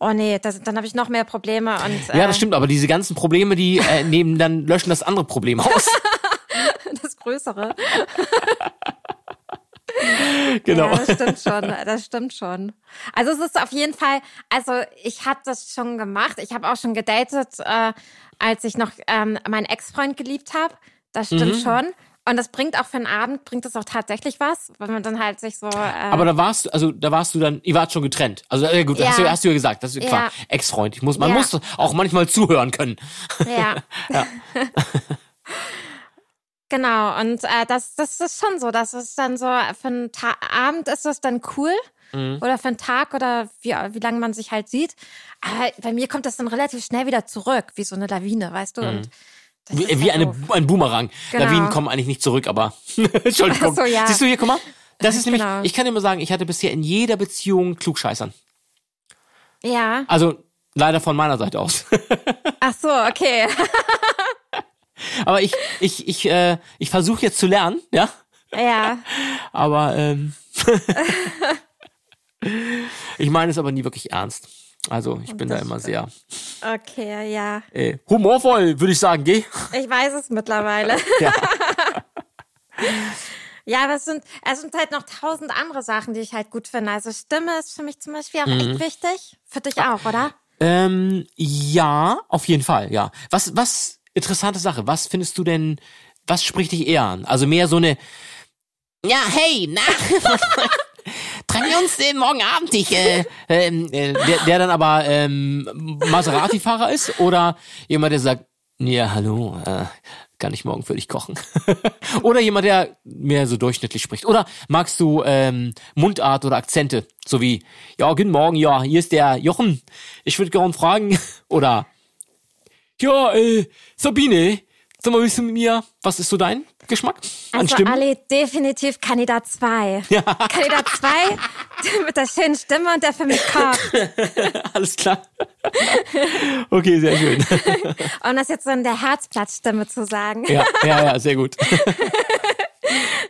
oh nee, das, dann habe ich noch mehr Probleme und äh, Ja, das stimmt, aber diese ganzen Probleme, die äh, nehmen dann löschen das andere Problem aus. das Größere. Genau. Ja, das stimmt schon, das stimmt schon. Also es ist auf jeden Fall, also ich habe das schon gemacht. Ich habe auch schon gedatet, äh, als ich noch ähm, meinen Ex-Freund geliebt habe. Das stimmt Mhm. schon. Und das bringt auch für einen Abend, bringt das auch tatsächlich was, wenn man dann halt sich so. Äh, Aber da warst du, also da warst du dann, ihr wart schon getrennt. Also äh, gut, Ja. hast, du, hast du ja gesagt, das ist Ja. klar. Ex-Freund. Ich muss, man Ja. muss auch manchmal zuhören können. Ja. genau, und äh, das, das ist schon so. Das ist dann so, für einen Ta Abend ist das dann cool. Mhm. Oder für einen Tag oder wie, wie lange man sich halt sieht. Aber bei mir kommt das dann relativ schnell wieder zurück, wie so eine Lawine, weißt du? Und das Wie, wie eine, ein Boomerang. Genau. Lawinen kommen eigentlich nicht zurück, aber Entschuldigung. So, ja. Siehst du hier, guck mal. Das ist nämlich, Genau. ich kann dir mal sagen, ich hatte bisher in jeder Beziehung Klugscheißern. Ja. Also leider von meiner Seite aus. Ach so, okay. aber ich, ich, ich, äh, ich versuche jetzt zu lernen, ja. ja. Aber ähm, ich meine es aber nie wirklich ernst. Also ich bin da immer sehr Okay, ja. äh, humorvoll, würde ich sagen, geh. Ich weiß es mittlerweile. Ja. Ja, aber es sind, es sind halt noch tausend andere Sachen, die ich halt gut finde. Also Stimme ist für mich zum Beispiel auch Mhm. echt wichtig. Für dich auch, oder? Ähm, ja, auf jeden Fall, ja. Was, was, interessante Sache, was findest du denn, was spricht dich eher an? Also mehr so eine, ja, hey, na, treffen wir uns den morgen Abend, ich, äh, ähm, äh, der, der dann aber ähm, Maserati-Fahrer ist oder jemand, der sagt, ja, hallo, äh, kann ich morgen für dich kochen? oder jemand, der mehr so durchschnittlich spricht. Oder magst du ähm, Mundart oder Akzente? So wie, ja, guten Morgen, ja, hier ist der Jochen. Ich würde gerne fragen. Oder, ja, äh, Sabine, sag mal, willst du mit mir, was ist so dein Geschmack an Also Stimmen? Ali, definitiv Kandidat 2. Kandidat 2 mit der schönen Stimme und der für mich kocht. Alles klar. okay, sehr schön. Um das jetzt so in der Herzplatzstimme zu sagen. ja, ja, ja, sehr gut.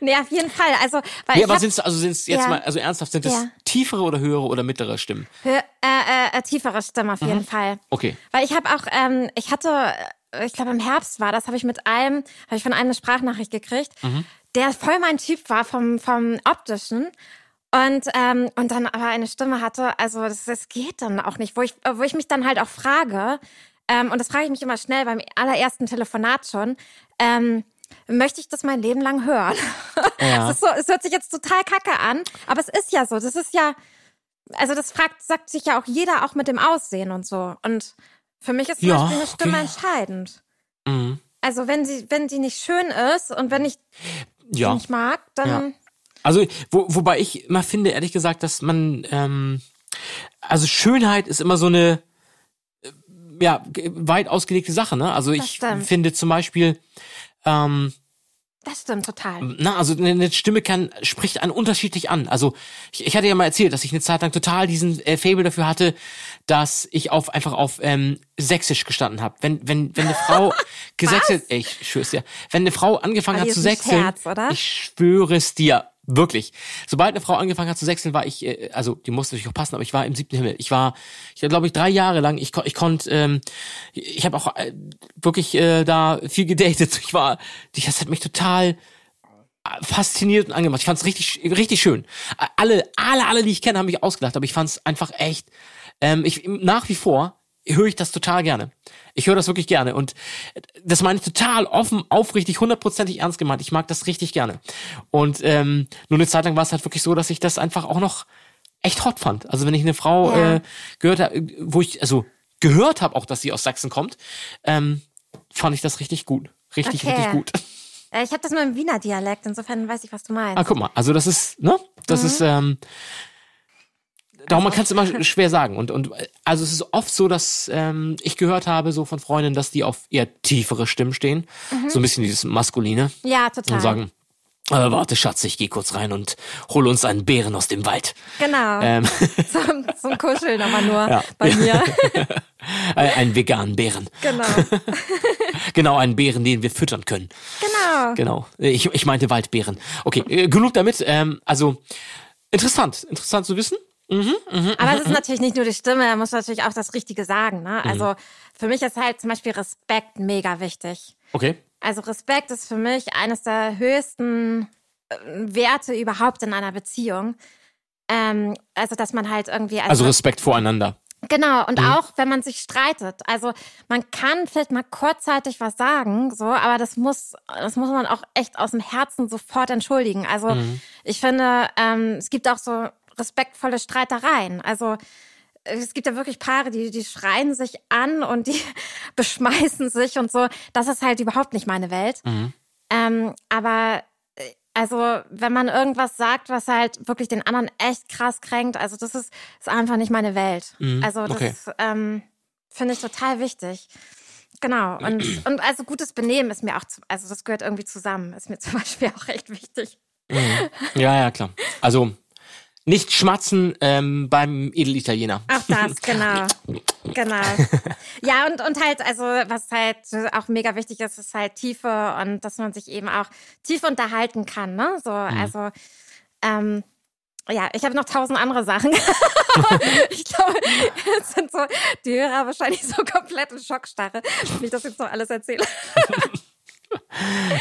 Nee, auf jeden Fall. Also, weil Nee, aber hab, sind's, also sind's jetzt Ja. mal, also ernsthaft, sind es Ja. tiefere oder höhere oder mittlere Stimmen? Hö- äh, äh, tiefere Stimme auf jeden Fall. Okay. Weil ich habe auch, ähm, ich hatte, ich glaube im Herbst war das, habe ich mit einem, habe ich von einem eine Sprachnachricht gekriegt, der voll mein Typ war vom, vom optischen. Und, ähm, und dann aber eine Stimme hatte, also das, das geht dann auch nicht, wo ich, wo ich mich dann halt auch frage, ähm, und das frage ich mich immer schnell beim allerersten Telefonat schon, ähm, möchte ich das mein Leben lang hören? Ja. So, es hört sich jetzt total kacke an, aber es ist ja so. Das ist ja, also das fragt, sagt sich ja auch jeder, auch mit dem Aussehen und so. Und für mich ist zum Ja, Beispiel eine Stimme okay. entscheidend. Mhm. Also wenn sie, wenn sie nicht schön ist und wenn ich sie Ja. nicht mag, dann Ja. Also, wo, wobei ich immer finde, ehrlich gesagt, dass man, ähm, also Schönheit ist immer so eine, äh, ja, weit ausgelegte Sache, ne? Also ich finde zum Beispiel, ähm, das stimmt total. na, also eine eine Stimme kann, spricht einen unterschiedlich an. Also ich, ich hatte ja mal erzählt, dass ich eine Zeit lang total diesen äh, Fable dafür hatte, dass ich auf einfach auf ähm, Sächsisch gestanden habe. Wenn wenn wenn eine Frau gesächselt, ich schwör's dir, wenn eine Frau angefangen hat zu sächseln, Scherz, ich schwöre es dir. Wirklich. Sobald eine Frau angefangen hat zu sechseln, war ich, äh, also die musste natürlich auch passen, aber ich war im siebten Himmel. Ich war, ich glaube ich drei Jahre lang. Ich, ich konnte, ähm, ich habe auch äh, wirklich äh, da viel gedatet. Ich war, das hat mich total fasziniert und angemacht. Ich fand es richtig, richtig schön. Alle, alle, alle, die ich kenne, haben mich ausgelacht, aber ich fand es einfach echt. Ähm, ich nach wie vor höre ich das total gerne. Ich höre das wirklich gerne und das meine ich total offen, aufrichtig, hundertprozentig ernst gemeint. Ich mag das richtig gerne. Und ähm, nur eine Zeit lang war es halt wirklich so, dass ich das einfach auch noch echt hot fand. Also wenn ich eine Frau Ja. äh, gehört habe, wo ich also gehört habe auch, dass sie aus Sachsen kommt, ähm, fand ich das richtig gut, richtig, Okay. richtig gut. Äh, Ich habe das mit dem Wiener Dialekt, insofern weiß ich, was du meinst. Ah, guck mal, also das ist, ne? Das ist, ähm, darum man kann es immer schwer sagen. Und, und also es ist oft so, dass ähm, ich gehört habe, so von Freundinnen, dass die auf eher tiefere Stimmen stehen. So ein bisschen dieses Maskuline. Ja, total. Und sagen, äh, warte, Schatz, ich geh kurz rein und hol uns einen Bären aus dem Wald. Genau. Ähm, Zum, zum Kuscheln aber nur Ja. bei mir. einen veganen Bären. genau. Genau, einen Bären, den wir füttern können. Genau. Genau. Ich, ich meinte Waldbären. Okay, äh, genug damit. Ähm, also, interessant. Interessant zu wissen. Aber es ist natürlich nicht nur die Stimme, er muss natürlich auch das Richtige sagen. Ne? Mhm. Also für mich ist halt zum Beispiel Respekt mega wichtig. Okay. Also Respekt ist für mich eines der höchsten äh, Werte überhaupt in einer Beziehung. Ähm, also, dass man halt irgendwie. Also Respekt voreinander. Genau, und auch wenn man sich streitet. Also man kann vielleicht mal kurzzeitig was sagen, so, aber das muss, das muss man auch echt aus dem Herzen sofort entschuldigen. Also ich finde, ähm, es gibt auch so respektvolle Streitereien. Also es gibt ja wirklich Paare, die, die schreien sich an und die beschmeißen sich und so. Das ist halt überhaupt nicht meine Welt. Ähm, aber äh, also, wenn man irgendwas sagt, was halt wirklich den anderen echt krass kränkt, also das ist, ist einfach nicht meine Welt. Also das okay. ähm, finde ich total wichtig. Genau. Und, und also gutes Benehmen ist mir auch, zu, also das gehört irgendwie zusammen, ist mir zum Beispiel auch echt wichtig. Ja, ja, klar. Also nicht schmatzen ähm, beim Edelitaliener. Auch das, genau. genau. Ja, und, und halt, also, was halt auch mega wichtig ist, ist halt Tiefe und dass man sich eben auch tief unterhalten kann, ne? So, also, ähm, ja, ich habe noch tausend andere Sachen. ich glaube, jetzt sind so die Hörer wahrscheinlich so komplett in Schockstarre, wenn ich das jetzt noch alles erzähle.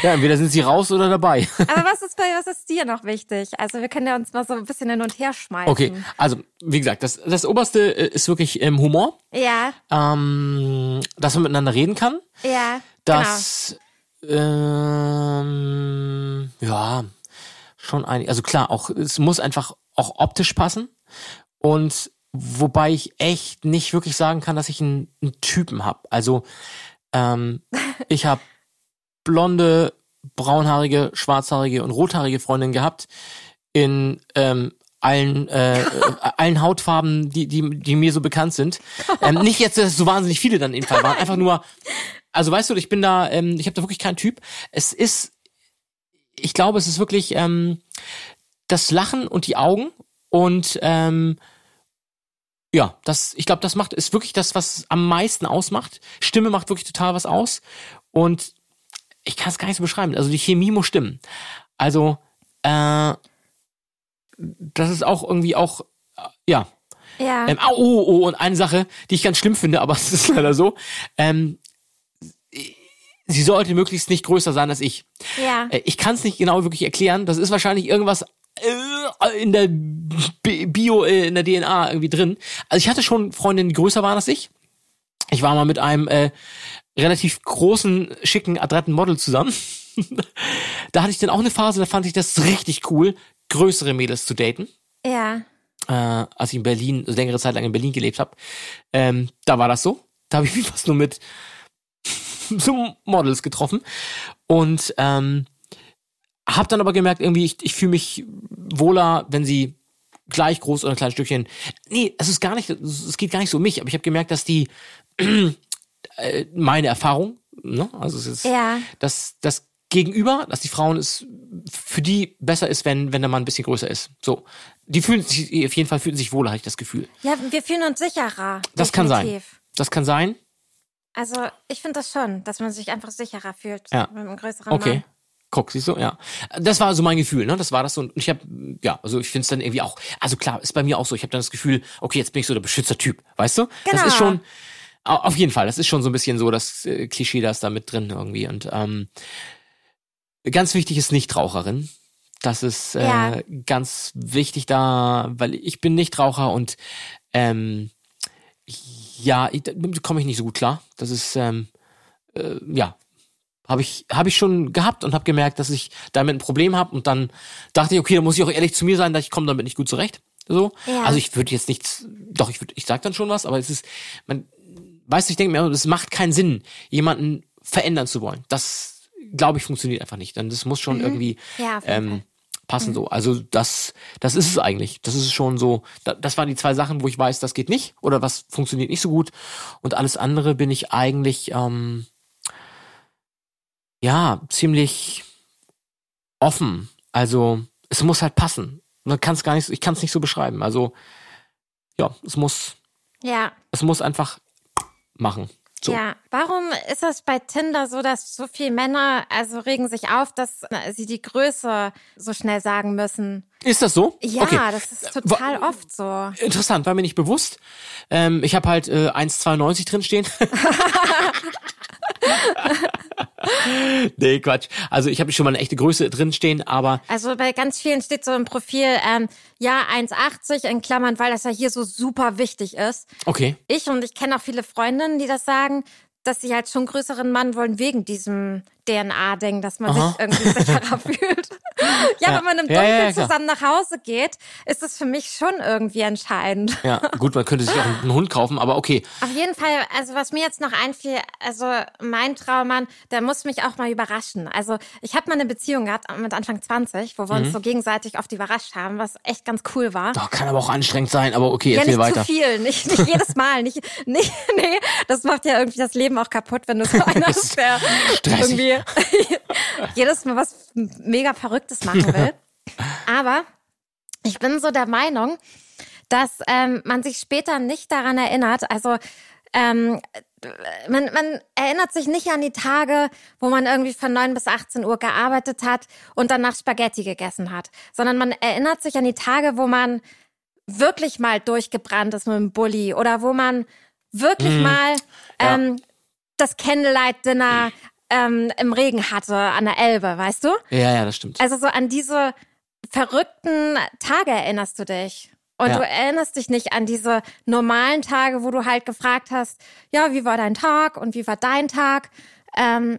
Ja, entweder sind sie raus oder dabei. Aber was ist bei, was ist dir noch wichtig? Also wir können ja uns mal so ein bisschen hin und her schmeißen. Okay, also wie gesagt, das, das Oberste äh, ist wirklich ähm, Humor, Ja, ähm, dass man miteinander reden kann, ja. dass ähm, ja schon ein, also klar, auch es muss einfach auch optisch passen und wobei ich echt nicht wirklich sagen kann, dass ich einen, einen Typen habe. Also ähm, ich habe blonde, braunhaarige, schwarzhaarige und rothaarige Freundinnen gehabt in ähm, allen äh, äh, allen Hautfarben, die die die mir so bekannt sind. Ähm, nicht jetzt, dass so wahnsinnig viele dann Fall waren, einfach nur. Also weißt du, ich bin da, ähm, ich habe da wirklich keinen Typ. Es ist, ich glaube, es ist wirklich ähm, das Lachen und die Augen und ähm, ja, das, ich glaube, das macht, ist wirklich das, was am meisten ausmacht. Stimme macht wirklich total was aus. Und ich kann es gar nicht so beschreiben. Also die Chemie muss stimmen. Also, äh, das ist auch irgendwie auch, äh, ja. Ja. Ähm, oh, oh, oh, und eine Sache, die ich ganz schlimm finde, aber es ist leider so. Ähm, sie sollte möglichst nicht größer sein als ich. ja. Äh, Ich kann es nicht genau wirklich erklären. Das ist wahrscheinlich irgendwas äh, in der Bi- Bio, in der DNA irgendwie drin. Also ich hatte schon Freundinnen, die größer waren als ich. Ich war mal mit einem äh, relativ großen, schicken, adretten Model zusammen. da hatte ich dann auch eine Phase, da fand ich das richtig cool, größere Mädels zu daten. Ja. Äh, als ich in Berlin, also längere Zeit lang in Berlin gelebt habe. Ähm, da war das so. Da habe ich mich fast nur mit so Models getroffen. Und ähm, habe dann aber gemerkt, irgendwie, ich, ich fühle mich wohler, wenn sie gleich groß oder ein kleines Stückchen. Nee, es ist gar nicht, es geht gar nicht so um mich, aber ich habe gemerkt, dass die äh, meine Erfahrung, ne, also es ist, Ja. dass das Gegenüber, dass die Frauen es für die besser ist, wenn wenn der Mann ein bisschen größer ist. So, die fühlen sich auf jeden Fall fühlen sich wohler, habe ich das Gefühl. Ja, wir fühlen uns sicherer. Das kann sein. definitiv. Das kann sein. Also ich finde das schon, dass man sich einfach sicherer fühlt Ja. mit einem größeren Okay. Mann. Guck, siehst du, ja. Das war so mein Gefühl, ne? Das war das so. Und ich habe, ja, also ich finde es dann irgendwie auch, also klar, ist bei mir auch so. Ich habe dann das Gefühl, okay, jetzt bin ich so der Beschützertyp, weißt du? Das Genau. ist schon, au- auf jeden Fall, das ist schon so ein bisschen so das äh, Klischee, das da mit drin irgendwie. Und ähm, ganz wichtig ist Nichtraucherin. Das ist äh, Ja. ganz wichtig da, weil ich bin Nichtraucher und ähm, ja, damit komme ich nicht so gut klar. Das ist ähm, äh, ja habe ich habe ich schon gehabt und habe gemerkt, dass ich damit ein Problem habe und dann dachte ich, okay, dann muss ich auch ehrlich zu mir sein, dass ich komme damit nicht gut zurecht. So, Ja. also ich würde jetzt nichts, doch ich würde, ich sag dann schon was, aber es ist, man, weißt du, ich denke mir, es macht keinen Sinn, jemanden verändern zu wollen. Das glaube ich funktioniert einfach nicht. Dann das muss schon irgendwie Ja, ähm, passen so. Also das, das ist es eigentlich. Das ist schon so. Da, das waren die zwei Sachen, wo ich weiß, das geht nicht oder was funktioniert nicht so gut. Und alles andere bin ich eigentlich ähm, ja ziemlich offen. Also es muss halt passen. Man kann es gar nicht. Ich kann es nicht so beschreiben. Also ja, es muss, Ja, es muss einfach machen. So. ja. Warum ist das bei Tinder so, dass so viele Männer also regen sich auf, dass sie die Größe so schnell sagen müssen? Ist das so? Ja, Okay. das ist total oft so. Interessant, war mir nicht bewusst. Ähm, ich habe halt äh, 1,92 drin stehen. nee, Quatsch. Also ich habe schon mal eine echte Größe drinstehen, aber Also bei ganz vielen steht so im Profil, ähm, ja, 1,80 in Klammern, weil das ja hier so super wichtig ist. okay. Ich und ich kenne auch viele Freundinnen, die das sagen, dass sie halt schon einen größeren Mann wollen wegen diesem DNA-Ding, dass man Aha. sich irgendwie sicherer fühlt. ja, Ja. wenn man im Dunkeln ja, ja, zusammen nach Hause geht, ist das für mich schon irgendwie entscheidend. Ja, gut, man könnte sich auch einen Hund kaufen, aber okay. Auf jeden Fall, also was mir jetzt noch einfiel, also mein Traummann, der muss mich auch mal überraschen. Also ich habe mal eine Beziehung gehabt mit Anfang 20, wo wir Mhm. uns so gegenseitig oft überrascht haben, was echt ganz cool war. Doch, kann aber auch anstrengend sein, aber okay, Ja, erzähl nicht weiter. zu viel, nicht, nicht jedes Mal, nicht, nicht, nee, das macht ja irgendwie das Leben auch kaputt, wenn du so einer bist, der Stressig. Irgendwie jedes Mal was mega Verrücktes machen will. Aber ich bin so der Meinung, dass ähm, man sich später nicht daran erinnert, also ähm, man, man erinnert sich nicht an die Tage, wo man irgendwie von 9 bis 18 Uhr gearbeitet hat und danach Spaghetti gegessen hat, sondern man erinnert sich an die Tage, wo man wirklich mal durchgebrannt ist mit dem Bulli oder wo man wirklich mal ähm, das Candlelight-Dinner ähm, im Regen hatte an der Elbe, weißt du? Ja, ja, das stimmt. Also so an diese verrückten Tage erinnerst du dich. Und Ja. du erinnerst dich nicht an diese normalen Tage, wo du halt gefragt hast, ja, wie war dein Tag und wie war dein Tag? Ähm,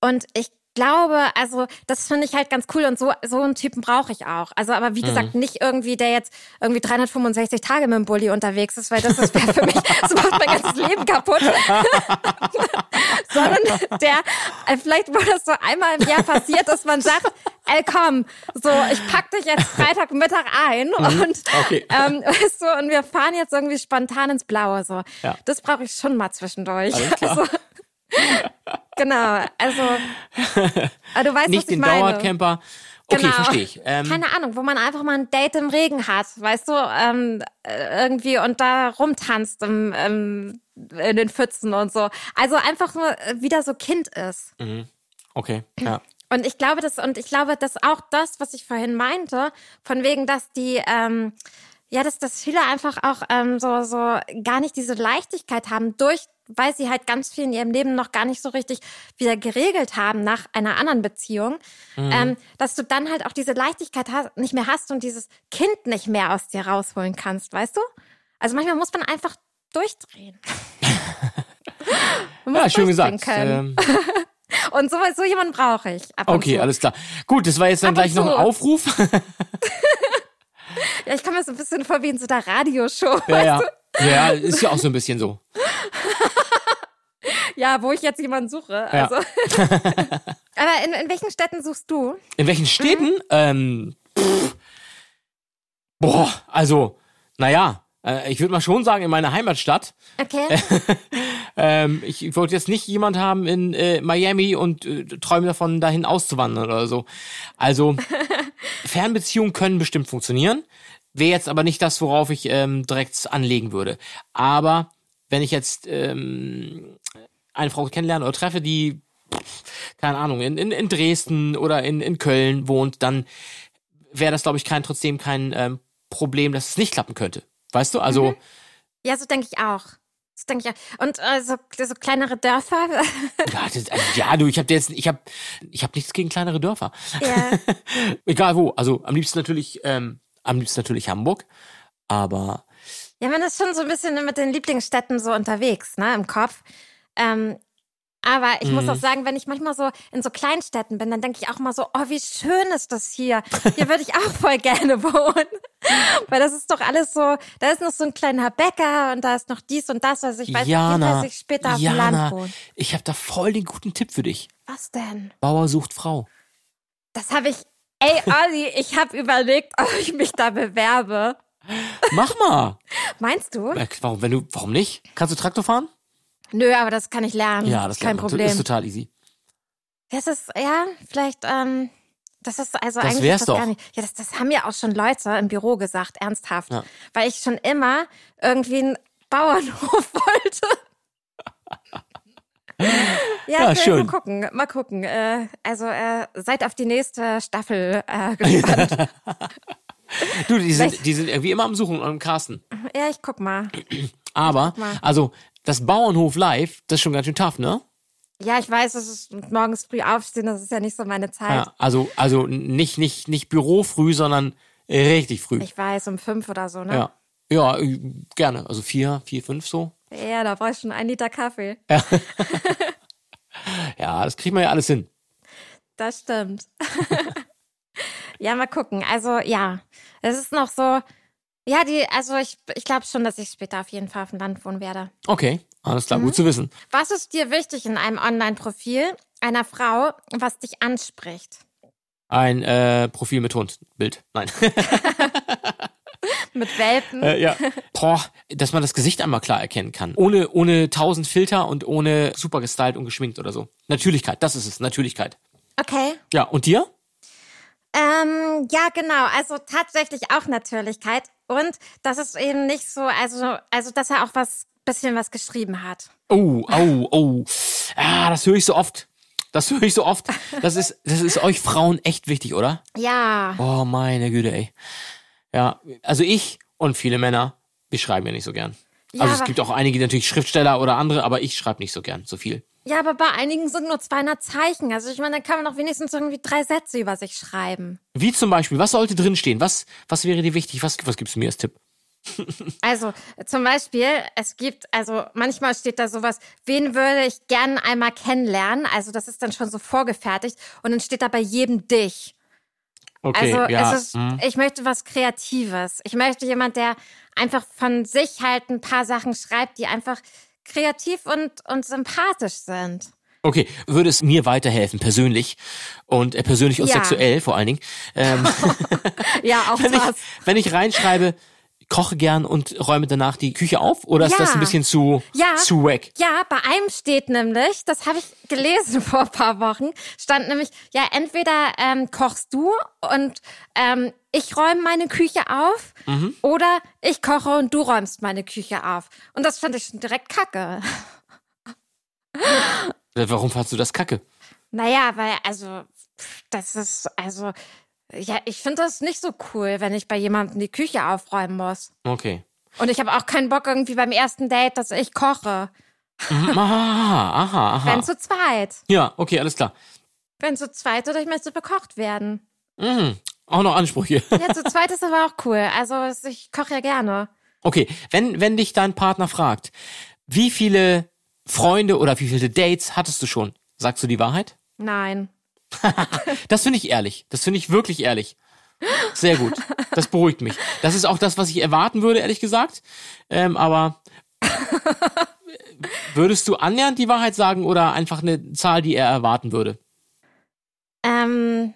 und ich glaube, also das finde ich halt ganz cool und so so einen Typen brauche ich auch. Also aber wie gesagt, nicht irgendwie der jetzt irgendwie 365 Tage mit dem Bulli unterwegs ist, weil das ist für mich, das macht mein ganzes Leben kaputt. Sondern der äh, vielleicht wo das so einmal im Jahr passiert, dass man sagt, ey komm, so ich pack dich jetzt Freitagmittag ein und Okay. ähm, weißt du, und wir fahren jetzt irgendwie spontan ins Blaue so. Ja. Das brauche ich schon mal zwischendurch. Also, genau, also aber du weißt, Nicht was ich den meine. Dauercamper. Okay, Genau. verstehe ich. Ähm, Keine Ahnung, wo man einfach mal ein Date im Regen hat, weißt du, ähm, äh, irgendwie und da rumtanzt im, im, in den Pfützen und so. Also einfach nur äh, wieder so Kind ist. okay, ja. Und ich glaube, das, und ich glaube, dass auch das, was ich vorhin meinte, von wegen, dass die, ähm, ja, dass, dass viele einfach auch ähm, so, so gar nicht diese Leichtigkeit haben, durch, weil sie halt ganz viel in ihrem Leben noch gar nicht so richtig wieder geregelt haben nach einer anderen Beziehung, ähm, dass du dann halt auch diese Leichtigkeit hast, nicht mehr hast und dieses Kind nicht mehr aus dir rausholen kannst, weißt du? Also manchmal muss man einfach durchdrehen. Man Ja, schön gesagt. Ähm, Und so, so jemanden brauche ich. Okay, alles klar. Gut, das war jetzt dann Ab gleich noch ein. Aufruf. Ja, ich komme mir so ein bisschen vor wie in so einer Radioshow. ja, ja. Ja, ist ja auch so ein bisschen so. Ja, wo ich jetzt jemanden suche. Ja. Also. Aber in, in welchen Städten suchst du? In welchen Städten? Mhm. Ähm, pff, boah, also, naja, äh, ich würde mal schon sagen, in meiner Heimatstadt. Okay. Ähm, ich, ich wollte jetzt nicht jemand haben in äh, Miami und äh, träume davon, dahin auszuwandern oder so. Also, Fernbeziehungen können bestimmt funktionieren. Wäre jetzt aber nicht das, worauf ich ähm, direkt anlegen würde. Aber wenn ich jetzt ähm, eine Frau kennenlerne oder treffe, die, keine Ahnung, in, in, in Dresden oder in, in Köln wohnt, dann wäre das, glaube ich, kein trotzdem kein ähm, Problem, dass es nicht klappen könnte. Weißt du? Also, ja, so denke ich auch. Das denke ich auch. Und äh, so, so kleinere Dörfer. ja, das, also, ja, du, ich habe jetzt, ich habe, ich habe nichts gegen kleinere Dörfer. ja. Egal wo. Also am liebsten natürlich, ähm, am liebsten natürlich Hamburg. Aber ja, man ist schon so ein bisschen mit den Lieblingsstädten so unterwegs, ne, im Kopf. Ähm, aber ich muss Mhm. auch sagen, wenn ich manchmal so in so Kleinstädten bin, dann denke ich auch mal so, oh, wie schön ist das hier. Hier würde ich auch voll gerne wohnen. Weil das ist doch alles so, da ist noch so ein kleiner Bäcker und da ist noch dies und das, also ich weiß nicht, Jana, dass ich später auf dem Land wohne. ich habe da voll den guten Tipp für dich. Was denn? Bauer sucht Frau. Das habe ich, ey Olli, ich habe überlegt, ob ich mich da bewerbe. Mach mal. Meinst du? Äh, Warum, wenn du, warum nicht? Kannst du Traktor fahren? Nö, aber das kann ich lernen. Ja, das ist kein. Problem. ist total easy. Das ist, ja, vielleicht, ähm, das ist also Das eigentlich das doch. gar nicht. Ja, das, das haben ja auch schon Leute im Büro gesagt, ernsthaft. Ja. Weil ich schon immer irgendwie einen Bauernhof wollte. ja, Ja, schön. mal gucken, mal gucken. Äh, also äh, seid auf die nächste Staffel äh, gespannt. Du, die sind, die sind irgendwie immer am Suchen und am Casten. ja, ich guck mal. Aber, mal. also, das Bauernhof live, das ist schon ganz schön tough, ne? Ja, ich weiß, es ist morgens früh aufstehen, das ist ja nicht so meine Zeit. Ja, also, also nicht, nicht, nicht Büro früh, sondern richtig früh. Ich weiß, um fünf oder so, ne? ja. Ja, äh, gerne. Also vier, vier, fünf so. Ja, da brauche ich schon einen Liter Kaffee. Ja, das kriegen wir ja alles hin. Das stimmt. ja, mal gucken. Also ja, es ist noch so. Ja, die, also ich, ich glaube schon, dass ich später auf jeden Fall auf dem Land wohnen werde. Okay, alles klar, gut zu wissen. Was ist dir wichtig in einem Online-Profil einer Frau, was dich anspricht? Ein äh, Profil mit Hund, Bild. Nein. Mit Welpen? äh, ja. Boah, dass man das Gesicht einmal klar erkennen kann. Ohne, ohne tausend Filter und ohne super gestylt und geschminkt oder so. Natürlichkeit, das ist es, Natürlichkeit. Okay. Ja, und dir? Ähm, ja, genau. Also tatsächlich auch Natürlichkeit. Und das ist eben nicht so, also, also dass er auch was, bisschen was geschrieben hat. Oh, oh, oh. Ah, das höre ich so oft. Das höre ich so oft. Das ist, das ist euch Frauen echt wichtig, oder? Ja. Oh, meine Güte, ey. Ja, also ich und viele Männer, wir schreiben ja nicht so gern. Ja, also es gibt auch einige, die natürlich Schriftsteller oder andere, aber ich schreibe nicht so gern so viel. Ja, aber bei einigen sind nur 200 Zeichen. Also ich meine, da kann man doch wenigstens irgendwie drei Sätze über sich schreiben. Wie zum Beispiel, was sollte drinstehen? Was, was wäre dir wichtig? Was, was gibst du mir als Tipp? Also zum Beispiel, es gibt, also manchmal steht da sowas, wen würde ich gern einmal kennenlernen? Also das ist dann schon so vorgefertigt und dann steht da bei jedem dich. Okay, Also ja. ist, hm. ich möchte was Kreatives. Ich möchte jemand, der einfach von sich halt ein paar Sachen schreibt, die einfach kreativ und, und sympathisch sind. Okay, würde es mir weiterhelfen, persönlich und äh, persönlich und Ja. sexuell vor allen Dingen, ähm, Ja, auch wenn, ich, das. wenn ich reinschreibe, koche gern und räume danach die Küche auf? Oder ist das Ja. ein bisschen zu, Ja. zu wack? Ja, bei einem steht nämlich, das habe ich gelesen vor ein paar Wochen, stand nämlich, ja, entweder ähm, kochst du und ähm, ich räume meine Küche auf Mhm. oder ich koche und du räumst meine Küche auf. Und das fand ich schon direkt kacke. Warum fandst du das kacke? Naja, weil, also, das ist, also, ja, ich finde das nicht so cool, wenn ich bei jemandem die Küche aufräumen muss. Okay. Und ich habe auch keinen Bock irgendwie beim ersten Date, dass ich koche. Mhm, aha, aha, aha. Wenn zu zweit. Ja, okay, alles klar. Wenn zu zweit oder ich möchte bekocht werden. Mhm. Auch noch Ansprüche. Ja, zu zweit ist aber auch cool. Also ich koche ja gerne. Okay, wenn, wenn dich dein Partner fragt, wie viele Freunde oder wie viele Dates hattest du schon? Sagst du die Wahrheit? Nein. Das finde ich ehrlich. Das finde ich wirklich ehrlich. Sehr gut. Das beruhigt mich. Das ist auch das, was ich erwarten würde, ehrlich gesagt. Ähm, aber würdest du annähernd die Wahrheit sagen oder einfach eine Zahl, die er erwarten würde? Ähm,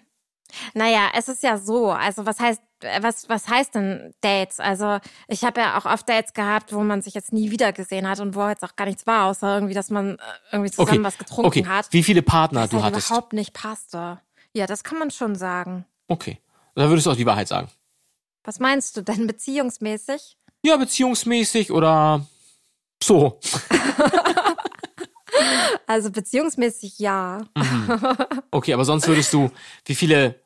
naja, es ist ja so. Also was heißt, äh, was, was heißt denn Dates? Also ich habe ja auch oft Dates gehabt, wo man sich jetzt nie wieder gesehen hat und wo jetzt auch gar nichts war, außer irgendwie, dass man äh, irgendwie zusammen Okay. was getrunken okay. hat. Wie viele Partner Das du halt hattest? überhaupt nicht passte. Ja, das kann man schon sagen. Okay. Da würdest du auch die Wahrheit sagen. Was meinst du denn beziehungsmäßig? Ja, beziehungsmäßig oder so. Also beziehungsmäßig ja. Okay, aber sonst würdest du, wie viele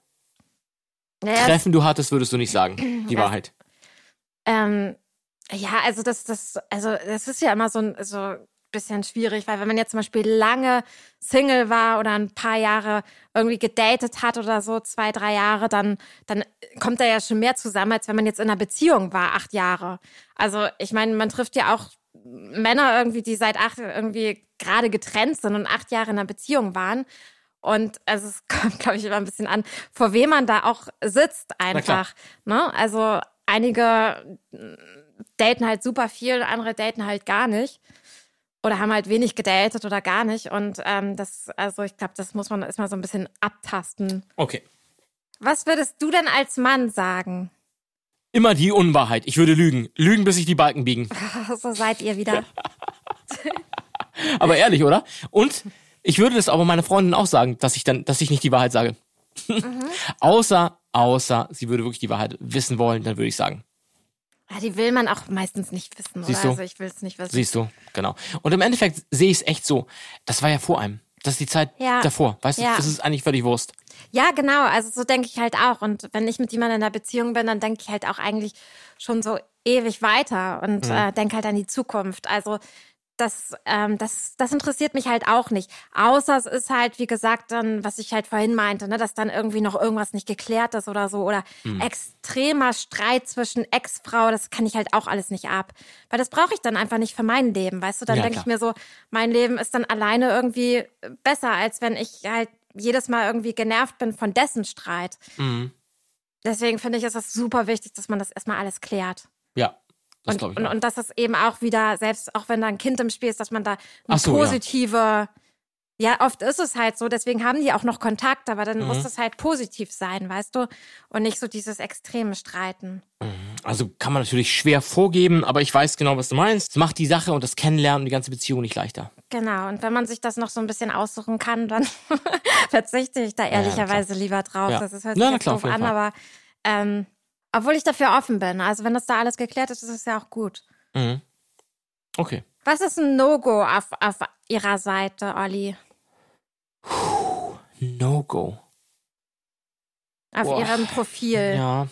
Naja, Treffen du hattest, würdest du nicht sagen. Die Wahrheit. Ähm, ja, also das, das, also das ist ja immer so ein so bisschen schwierig, weil wenn man jetzt zum Beispiel lange Single war oder ein paar Jahre irgendwie gedatet hat oder so, zwei, drei Jahre, dann, dann kommt da ja schon mehr zusammen, als wenn man jetzt in einer Beziehung war, acht Jahre. Also ich meine, man trifft ja auch Männer irgendwie, die seit acht irgendwie gerade getrennt sind und acht Jahre in einer Beziehung waren. Und also es kommt, glaube ich, immer ein bisschen an, vor wem man da auch sitzt einfach. Ne? Also einige mm, daten halt super viel, andere daten halt gar nicht. Oder haben halt wenig gedatet oder gar nicht. Und ähm, das, also ich glaube, das muss man erstmal so ein bisschen abtasten. Okay. Was würdest du denn als Mann sagen? Immer die Unwahrheit. Ich würde lügen. Lügen, bis sich die Balken biegen. so seid ihr wieder. Aber ehrlich, oder? Und ich würde das aber meiner Freundin auch sagen, dass ich dann, dass ich nicht die Wahrheit sage. außer, außer, sie würde wirklich die Wahrheit wissen wollen, dann würde ich sagen. Ja, die will man auch meistens nicht wissen, oder? Siehst du? Also ich will es nicht wissen. Siehst du? Genau. Und im Endeffekt sehe ich es echt so. Das war ja vor einem. Das ist die Zeit Ja. davor. Weißt Ja. du, das ist eigentlich völlig Wurst. Ja, genau. Also so denke ich halt auch. Und wenn ich mit jemandem in einer Beziehung bin, dann denke ich halt auch eigentlich schon so ewig weiter und Mhm. äh, denke halt an die Zukunft. Also das, ähm, das, das interessiert mich halt auch nicht. Außer es ist halt, wie gesagt, dann, was ich halt vorhin meinte, ne, dass dann irgendwie noch irgendwas nicht geklärt ist oder so. Oder Mhm. extremer Streit zwischen Ex-Frau, das kann ich halt auch alles nicht ab. Weil das brauche ich dann einfach nicht für mein Leben, weißt du? Dann Ja, denke ich mir so, mein Leben ist dann alleine irgendwie besser, als wenn ich halt jedes Mal irgendwie genervt bin von dessen Streit. Mhm. Deswegen finde ich, ist es super wichtig, dass man das erstmal alles klärt. Ja, das Und, ich. und, und dass es eben auch wieder, selbst auch wenn da ein Kind im Spiel ist, dass man da eine so, ja. positive, ja. oft ist es halt so, deswegen haben die auch noch Kontakt, aber dann Mhm. muss es halt positiv sein, weißt du? Und nicht so dieses extreme Streiten. Also kann man natürlich schwer vorgeben, aber ich weiß genau, was du meinst. Es macht die Sache und das Kennenlernen und die ganze Beziehung nicht leichter. Genau, und wenn man sich das noch so ein bisschen aussuchen kann, dann verzichte ich da ja, ehrlicherweise lieber drauf. Ja. Das ist, Na, sich na jetzt klar, doof an, Fall. aber ähm, obwohl ich dafür offen bin. Also wenn das da alles geklärt ist, ist es ja auch gut. Mhm. Okay. Was ist ein No-Go auf, auf ihrer Seite, Olli? No-Go. Auf Boah. ihrem Profil? Ja.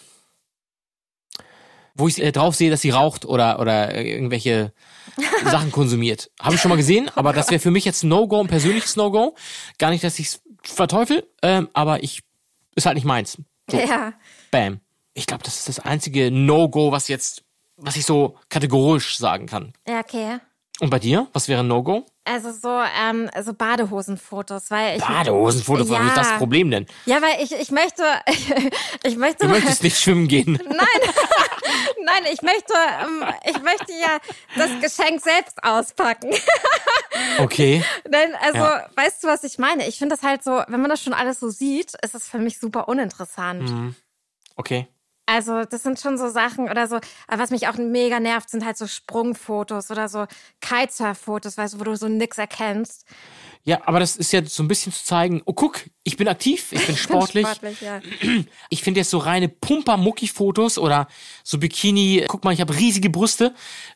Wo ich äh, drauf sehe, dass sie raucht oder, oder äh, irgendwelche Sachen konsumiert. Habe ich schon mal gesehen, aber das wäre für mich jetzt ein No-Go, ein persönliches No-Go. Gar nicht, dass ich es verteufel, ähm, aber ich ist halt nicht meins. So, Ja. bam. Ich glaube, das ist das einzige No-Go, was jetzt, was ich so kategorisch sagen kann. Ja, okay. Und bei dir? Was wäre No-Go? Also so, ähm, so Badehosenfotos, weil ich. Badehosenfoto, was ist das Ja. Problem denn? Ja, weil ich, ich möchte, ich möchte, Du möchtest nicht schwimmen gehen. nein, ich möchte, ähm, ich möchte ja das Geschenk selbst auspacken. Okay. Nein, also, Ja. weißt du, was ich meine? Ich finde das halt so, wenn man das schon alles so sieht, ist es für mich super uninteressant. Mhm. Okay. Also, das sind schon so Sachen oder so, aber was mich auch mega nervt, sind halt so Sprungfotos oder so Kitesurf-Fotos, weißt du, wo du so nix erkennst. Ja, aber das ist ja so ein bisschen zu zeigen, oh guck, ich bin aktiv, ich bin sportlich. Sportlich, ja. Ich finde jetzt so reine Pumper-Mucki-Fotos oder so Bikini, guck mal, ich habe riesige Brüste.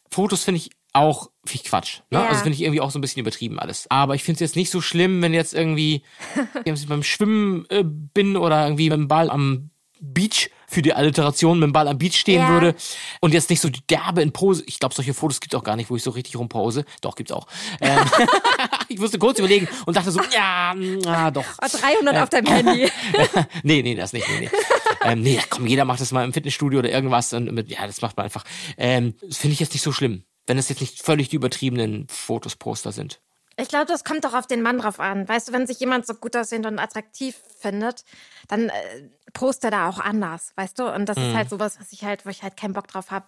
Fotos finde ich auch ich Quatsch. Ne? Ja. Also finde ich irgendwie auch so ein bisschen übertrieben alles. Aber ich finde es jetzt nicht so schlimm, wenn jetzt irgendwie wenn beim Schwimmen äh, bin oder irgendwie mit dem Ball am Beach für die Alliteration mit dem Ball am Beach stehen Ja. würde und jetzt nicht so die derbe in Pose. Ich glaube, solche Fotos gibt es auch gar nicht, wo ich so richtig rumpose. Doch, gibt's auch. Ähm, ich musste kurz überlegen und dachte so, ja, mm, ah, doch. Oh, 300 auf deinem Handy. nee, nee, das nicht. Nee, nee. ähm, nee, komm, jeder macht das mal im Fitnessstudio oder irgendwas. Und mit, ja, das macht man einfach. Ähm, das finde ich jetzt nicht so schlimm, wenn es jetzt nicht völlig die übertriebenen Fotos, Poster sind. Ich glaube, das kommt doch auf den Mann drauf an. Weißt du, wenn sich jemand so gut aussehend und attraktiv findet, dann äh, postet er da auch anders, weißt du? Und das ist halt sowas, was ich halt, wo ich halt keinen Bock drauf habe.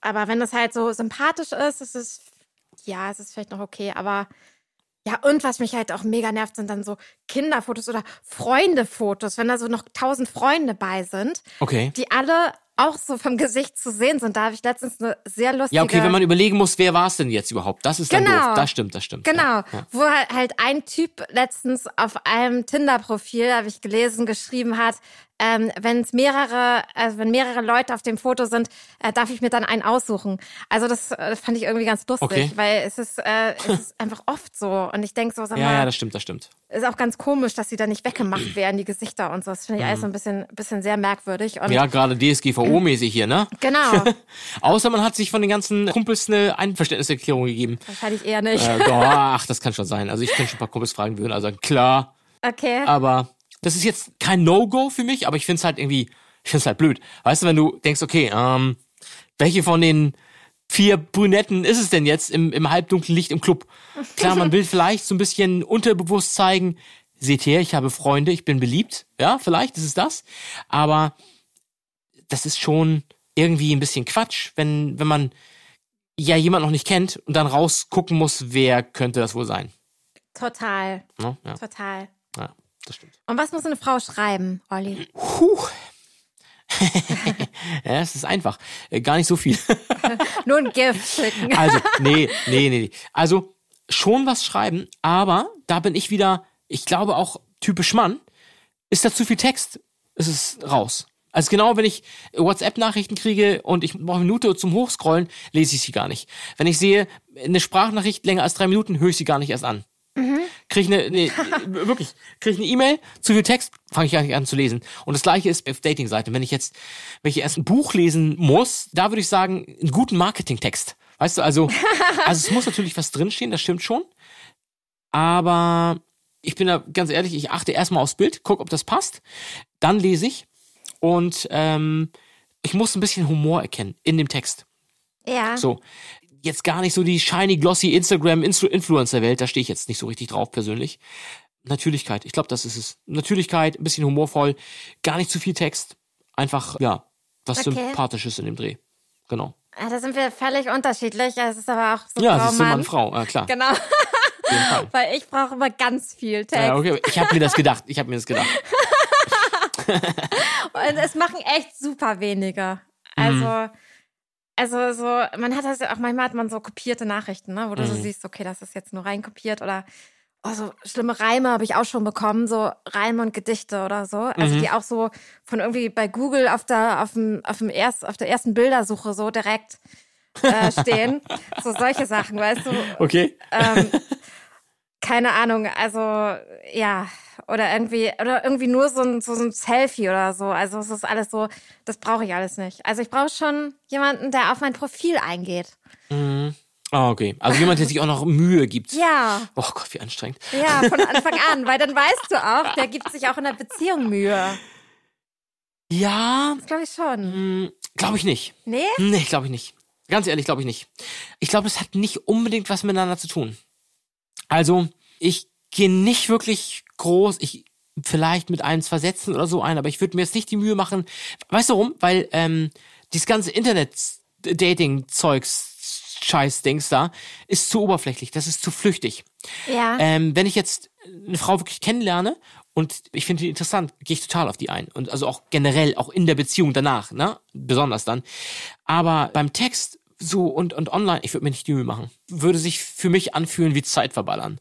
Aber wenn das halt so sympathisch ist, ist es, ja, es ist vielleicht noch okay, aber ja, und was mich halt auch mega nervt, sind dann so Kinderfotos oder Freundefotos, wenn da so noch tausend Freunde bei sind, Okay. die alle auch so vom Gesicht zu sehen sind. Da habe ich letztens eine sehr lustige... Ja, okay, wenn man überlegen muss, wer war es denn jetzt überhaupt? Das ist dann Genau. doof. Das stimmt, das stimmt. Genau, Ja, ja. wo halt halt ein Typ letztens auf einem Tinder-Profil, habe ich gelesen, geschrieben hat, ähm, wenn es mehrere, also wenn mehrere Leute auf dem Foto sind, äh, darf ich mir dann einen aussuchen. Also das äh, fand ich irgendwie ganz lustig, Okay. weil es ist, äh, es ist einfach oft so. Und ich denk so, sag Ja, mal, ja, das stimmt, das stimmt. ist auch ganz komisch, dass sie da nicht weggemacht werden, die Gesichter und so. Das finde ich alles so ein bisschen, bisschen sehr merkwürdig. Und Mhm. Ja, gerade DSGVO-mäßig hier, ne? genau, Außer man hat sich von den ganzen Kumpels eine Einverständniserklärung gegeben. wahrscheinlich eher nicht. Äh, doch, ach, das kann schon sein. Also ich kann schon ein paar Kumpels fragen, würden also sagen, klar, Okay. aber das ist jetzt kein No-Go für mich, aber ich finde es halt irgendwie, ich finde es halt blöd. Weißt du, wenn du denkst, okay, ähm, welche von den vier Brünetten ist es denn jetzt im, im halbdunklen Licht im Club? Klar, man will vielleicht so ein bisschen unterbewusst zeigen, seht her, ich habe Freunde, ich bin beliebt. Ja, vielleicht ist es das. Aber das ist schon irgendwie ein bisschen Quatsch, wenn, wenn man ja jemand noch nicht kennt und dann rausgucken muss, wer könnte das wohl sein. Total, Ne? Ja, total. ja, das stimmt. Und was muss eine Frau schreiben, Olli? Puh. ja, es ist einfach. Äh, Gar nicht so viel. Nur ein Gift schicken. Also, nee, nee, nee, nee. Also, schon was schreiben, aber da bin ich wieder, ich glaube auch typisch Mann, ist da zu viel Text, ist es raus. Also genau, wenn ich WhatsApp-Nachrichten kriege und ich brauche eine Minute zum Hochscrollen, lese ich sie gar nicht. Wenn ich sehe, eine Sprachnachricht länger als drei Minuten, höre ich sie gar nicht erst an. Kriege ich eine, nee, wirklich, kriege ich eine E-Mail, zu viel Text, fange ich gar nicht an zu lesen. Und das gleiche ist auf Dating-Seiten. Wenn ich jetzt, wenn ich erst ein Buch lesen muss, da würde ich sagen, einen guten Marketingtext. Weißt du, also, also es muss natürlich was drinstehen, das stimmt schon. Aber ich bin da ganz ehrlich, ich achte erstmal aufs Bild, guck, ob das passt. Dann lese ich und ähm, ich muss ein bisschen Humor erkennen in dem Text. Ja. So. Jetzt gar nicht so die shiny, glossy Instagram Influencer-Welt, da stehe ich jetzt nicht so richtig drauf persönlich. Natürlichkeit, ich glaube, das ist es. Natürlichkeit, ein bisschen humorvoll, gar nicht zu viel Text. Einfach, ja, was Okay. Sympathisches in dem Dreh. Genau. Ah, Da sind wir völlig unterschiedlich. Es ist aber auch so Ja, es ist so Mann. Frau, ja, klar. Genau. Weil ich brauche immer ganz viel Text. Ja, okay. Ich habe mir das gedacht. Ich habe mir das gedacht. Und es machen echt super wenige. Also, also so, man hat das ja auch, manchmal hat man so kopierte Nachrichten, ne, wo du so siehst, okay, das ist jetzt nur reinkopiert oder oh, so schlimme Reime habe ich auch schon bekommen, so Reime und Gedichte oder so. Also die auch so von irgendwie bei Google auf der, auf dem, auf dem erst, auf der ersten Bildersuche so direkt äh, stehen. so solche Sachen, weißt du? Okay. ähm, keine Ahnung, also ja, oder irgendwie, oder irgendwie nur so ein, so, ein Selfie oder so. Also es ist alles so, das brauche ich alles nicht. Also ich brauche schon jemanden, der auf mein Profil eingeht. Ah, okay. Also jemand, der sich auch noch Mühe gibt. Ja, Oh Gott, wie anstrengend. ja, von Anfang an, weil dann weißt du auch, der gibt sich auch in der Beziehung Mühe. Ja, Das glaube ich schon. glaube ich nicht. Nee? Nee, glaube ich nicht. Ganz ehrlich, glaube ich nicht. Ich glaube, das hat nicht unbedingt was miteinander zu tun. Also, ich gehe nicht wirklich groß, ich vielleicht mit ein, zwei Sätzen oder so ein, aber ich würde mir jetzt nicht die Mühe machen. Weißt du warum? Weil ähm, dieses ganze Internet-Dating-Zeugs, Scheiß-Dings da, ist zu oberflächlich, das ist zu flüchtig. Ja. Ähm, wenn ich jetzt eine Frau wirklich kennenlerne und ich finde die interessant, gehe ich total auf die ein. Und also auch generell, auch in der Beziehung danach, ne? Besonders dann. Aber beim Text so und, und online, ich würde mir nicht die Mühe machen. Würde sich für mich anfühlen wie Zeit verballern.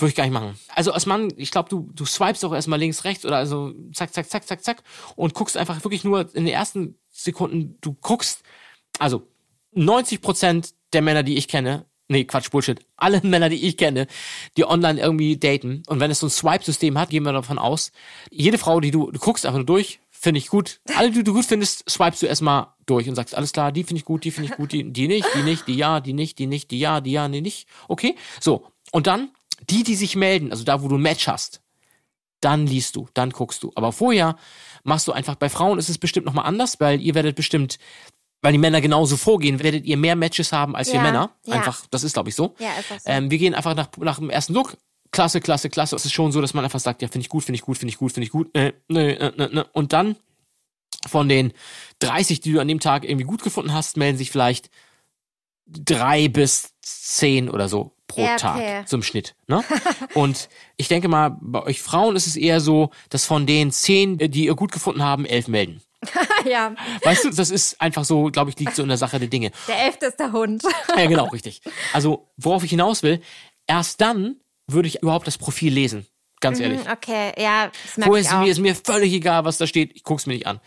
Würde ich gar nicht machen. Also als Mann, ich glaube, du, du swipest auch erstmal links, rechts oder also zack, zack, zack, zack, zack und guckst einfach wirklich nur in den ersten Sekunden, du guckst, also 90 Prozent der Männer, die ich kenne, nee, Quatsch, Bullshit, alle Männer, die ich kenne, die online irgendwie daten und wenn es so ein Swipe-System hat, gehen wir davon aus, jede Frau, die du, du guckst einfach nur durch, finde ich gut. Alle, die du gut findest, swipest du erstmal durch und sagst, alles klar, die finde ich gut, die finde ich gut, die, die nicht, die nicht, die ja, die nicht, die nicht, die ja, die ja, die nicht. Okay, so. Und dann, die, die sich melden, also da, wo du ein Match hast, dann liest du, dann guckst du. Aber vorher machst du einfach, bei Frauen ist es bestimmt nochmal anders, weil ihr werdet bestimmt, weil die Männer genauso vorgehen, werdet ihr mehr Matches haben als wir Ja, Männer. ja. Einfach, das ist, glaube ich, so. Ja, ist so. Ähm, wir gehen einfach nach, nach dem ersten Look. Klasse, klasse, klasse. Es ist schon so, dass man einfach sagt, ja, finde ich gut, finde ich gut, finde ich gut, finde ich gut. Äh, ne, äh, ne. Und dann von den 30, die du an dem Tag irgendwie gut gefunden hast, melden sich vielleicht drei bis zehn oder so pro Ja, okay. Tag zum Schnitt. Ne? Und ich denke mal, bei euch Frauen ist es eher so, dass von den zehn, äh, die ihr gut gefunden haben, elf melden. ja, Weißt du, das ist einfach so, glaube ich, liegt so in der Sache der Dinge. der Elfte ist der Hund. Ja, genau, richtig. Also, worauf ich hinaus will, erst dann würde ich überhaupt das Profil lesen. Ganz ehrlich. Hm, Okay, ja, das merke Vorher ich ist auch. mir, ist mir völlig egal, was da steht. Ich guck's mir nicht an.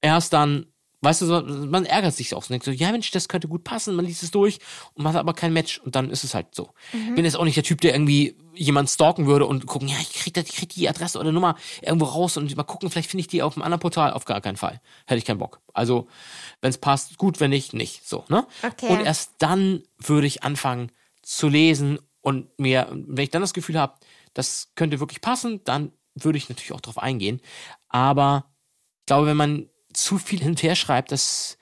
Erst dann, weißt du, so, man ärgert sich auch. so. denkt so, ja Mensch, das könnte gut passen. Man liest es durch und man hat aber kein Match. Und dann ist es halt so. Mhm. Bin jetzt auch nicht der Typ, der irgendwie jemand stalken würde und gucken, ja, ich krieg, das, ich krieg die Adresse oder Nummer irgendwo raus und mal gucken, vielleicht finde ich die auf einem anderen Portal. Auf gar keinen Fall. Hätte ich keinen Bock. Also, wenn es passt, gut, wenn nicht, nicht. So, ne? Okay. Und erst dann würde ich anfangen zu lesen und mir, wenn ich dann das Gefühl habe, das könnte wirklich passen, dann würde ich natürlich auch drauf eingehen. Aber ich glaube, wenn man zu viel hin und her schreibt, das,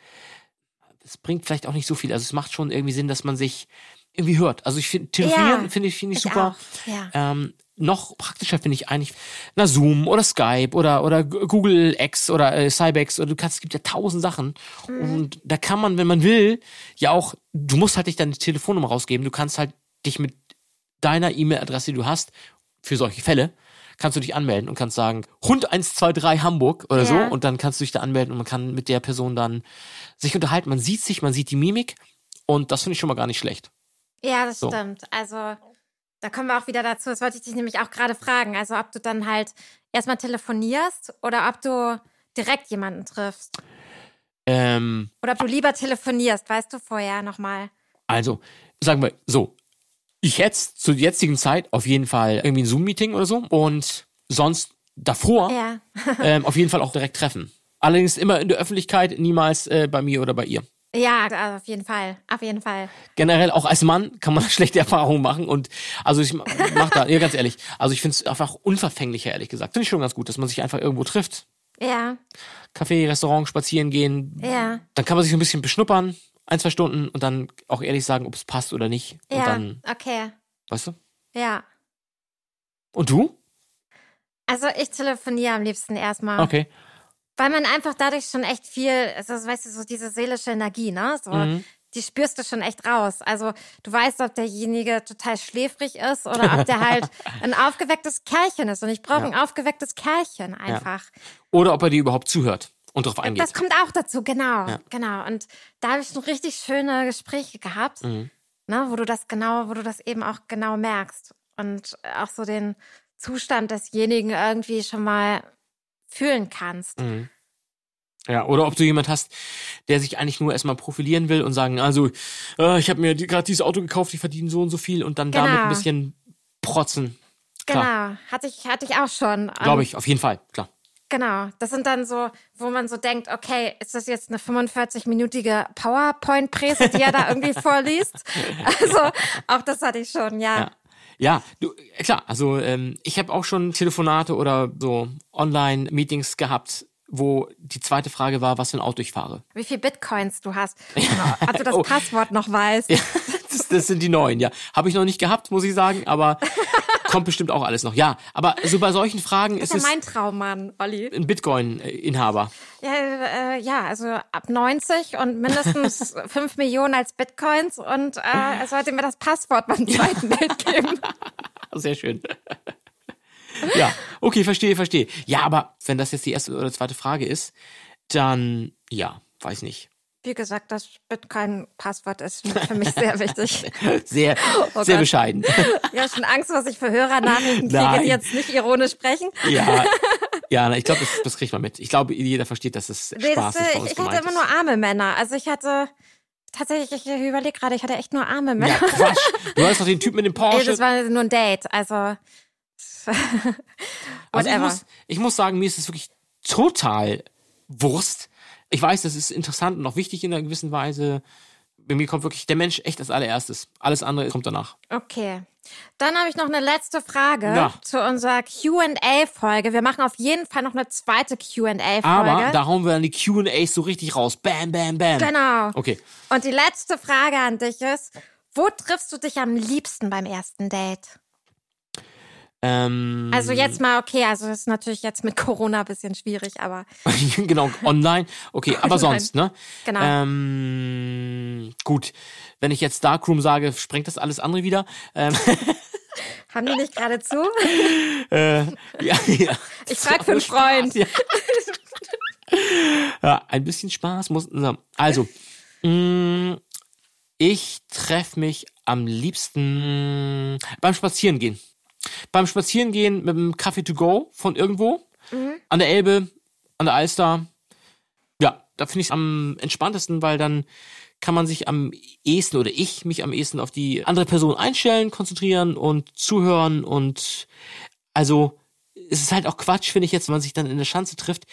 das bringt vielleicht auch nicht so viel. Also es macht schon irgendwie Sinn, dass man sich irgendwie hört. Also ich finde, telefonieren Ja, finde ich, finde ich, ich super. auch, ja. Ähm, noch praktischer finde ich eigentlich na Zoom oder Skype oder oder Google X oder äh, Cybex oder du kannst es gibt ja tausend Sachen und da kann man wenn man will ja auch du musst halt nicht deine Telefonnummer rausgeben du kannst halt dich mit deiner E-Mail-Adresse die du hast für solche Fälle kannst du dich anmelden und kannst sagen Hund 123 Hamburg oder so Ja. und dann kannst du dich da anmelden und man kann mit der Person dann sich unterhalten man sieht sich man sieht die Mimik und das finde ich schon mal gar nicht schlecht Ja, das So. stimmt. Also, da kommen wir auch wieder dazu. Das wollte ich dich nämlich auch gerade fragen. Also, ob du dann halt erstmal telefonierst oder ob du direkt jemanden triffst. ähm, Oder ob du lieber telefonierst, weißt du vorher nochmal. Also, sagen wir so, ich hätte zur jetzigen Zeit auf jeden Fall irgendwie ein Zoom-Meeting oder so und sonst davor Ja. ähm, auf jeden Fall auch direkt treffen. Allerdings immer in der Öffentlichkeit, niemals äh, bei mir oder bei ihr. Ja, also auf jeden Fall. Auf jeden Fall. Generell auch als Mann kann man schlechte Erfahrungen machen und also ich mach da, ja ganz ehrlich, also ich finde es einfach unverfänglicher, ehrlich gesagt. Finde ich schon ganz gut, dass man sich einfach irgendwo trifft. Ja, Café, Restaurant, spazieren gehen. ja, Dann kann man sich so ein bisschen beschnuppern, ein, zwei Stunden und dann auch ehrlich sagen, ob es passt oder nicht. Und ja. dann, Okay. weißt du? Ja. Und du? Also ich telefoniere am liebsten erstmal. Okay. Weil man einfach dadurch schon echt viel, also weißt du, so diese seelische Energie, ne? So, Mhm. die spürst du schon echt raus. Also du weißt, ob derjenige total schläfrig ist oder ob der halt ein aufgewecktes Kerlchen ist. Und ich brauche Ja. ein aufgewecktes Kerlchen einfach. Oder ob er dir überhaupt zuhört und drauf eingeht. Das kommt auch dazu, genau. Ja. Genau. Und da habe ich schon richtig schöne Gespräche gehabt, Mhm. ne, wo du das genau, wo du das eben auch genau merkst. Und auch so den Zustand desjenigen irgendwie schon mal fühlen kannst. Mhm. Ja, oder ob du jemand hast, der sich eigentlich nur erstmal profilieren will und sagen, also, äh, ich habe mir die- gerade dieses Auto gekauft, ich verdiene so und so viel und dann damit Genau. ein bisschen protzen. Klar, Genau. Hatte ich, hatte ich auch schon. glaube ich, auf jeden Fall, klar. Genau. Das sind dann so, wo man so denkt, okay, ist das jetzt eine 45-minütige PowerPoint-Präse, die er da irgendwie vorliest? Also, auch das hatte ich schon, ja. Ja. Ja, du, äh, klar, also ähm, ich habe auch schon Telefonate oder so Online-Meetings gehabt, wo die zweite Frage war, was für ein Auto ich fahre. Wie viel Bitcoins du hast. Genau. Ob du das Oh. Passwort noch weißt. Das, das sind die neuen, ja. Habe ich noch nicht gehabt, muss ich sagen, aber kommt bestimmt auch alles noch. Ja, aber so bei solchen Fragen Das ist ist ja es mein Traummann, Olli. ein Bitcoin-Inhaber. Ja, äh, ja, also ab 90 und mindestens 5 Millionen als Bitcoins und äh, er sollte mir das Passwort beim zweiten Bild geben. Sehr schön. ja, okay, verstehe, verstehe. Ja, aber wenn das jetzt die erste oder zweite Frage ist, dann ja, weiß nicht. Wie gesagt, das Bitcoin-Passwort ist für mich sehr wichtig. Sehr, Oh sehr Gott. bescheiden. Ich habe schon Angst, was ich für Hörernachrichten kriege, die jetzt nicht ironisch sprechen. ja, ja, ich glaube, das, das kriegt man mit. Ich glaube, jeder versteht, dass es Nee, Spaß das, ist äh, uns ich hatte immer nur arme Männer. Also ich hatte tatsächlich, ich überlege gerade, ich hatte echt nur arme Ja, Männer. Quatsch. Du hast doch den Typ mit dem Ey, Porsche. das war nur ein Date. Also also ich muss, ich muss sagen, mir ist es wirklich total Wurst. Ich weiß, das ist interessant und auch wichtig in einer gewissen Weise. Bei mir kommt wirklich der Mensch echt als allererstes. Alles andere kommt danach. Okay. Dann habe ich noch eine letzte Frage Ja. zu unserer Q&A-Folge. Wir machen auf jeden Fall noch eine zweite Q&A-Folge. Aber da hauen wir dann die Q&As so richtig raus. Bam, bam, bam. Genau. Okay. Und die letzte Frage an dich ist, wo triffst du dich am liebsten beim ersten Date? Ähm, Also jetzt mal, okay, also das ist natürlich jetzt mit Corona ein bisschen schwierig, aber genau, online. Okay, aber sonst, ne? Genau. Ähm, gut. Wenn ich jetzt Darkroom sage, sprengt das alles andere wieder. Ähm, haben die nicht gerade zu? äh, ja, ja. Ich frag für einen Freund. Ja. ja, ein bisschen Spaß muss. Also, mh, ich treffe mich am liebsten beim Spazierengehen. Beim Spazierengehen mit dem Kaffee to go von irgendwo an der Elbe, an der Alster. Ja, da finde ich es am entspanntesten, weil dann kann man sich am ehesten oder ich mich am ehesten auf die andere Person einstellen, konzentrieren und zuhören und also es ist halt auch Quatsch, finde ich jetzt, wenn man sich dann in der Schanze trifft.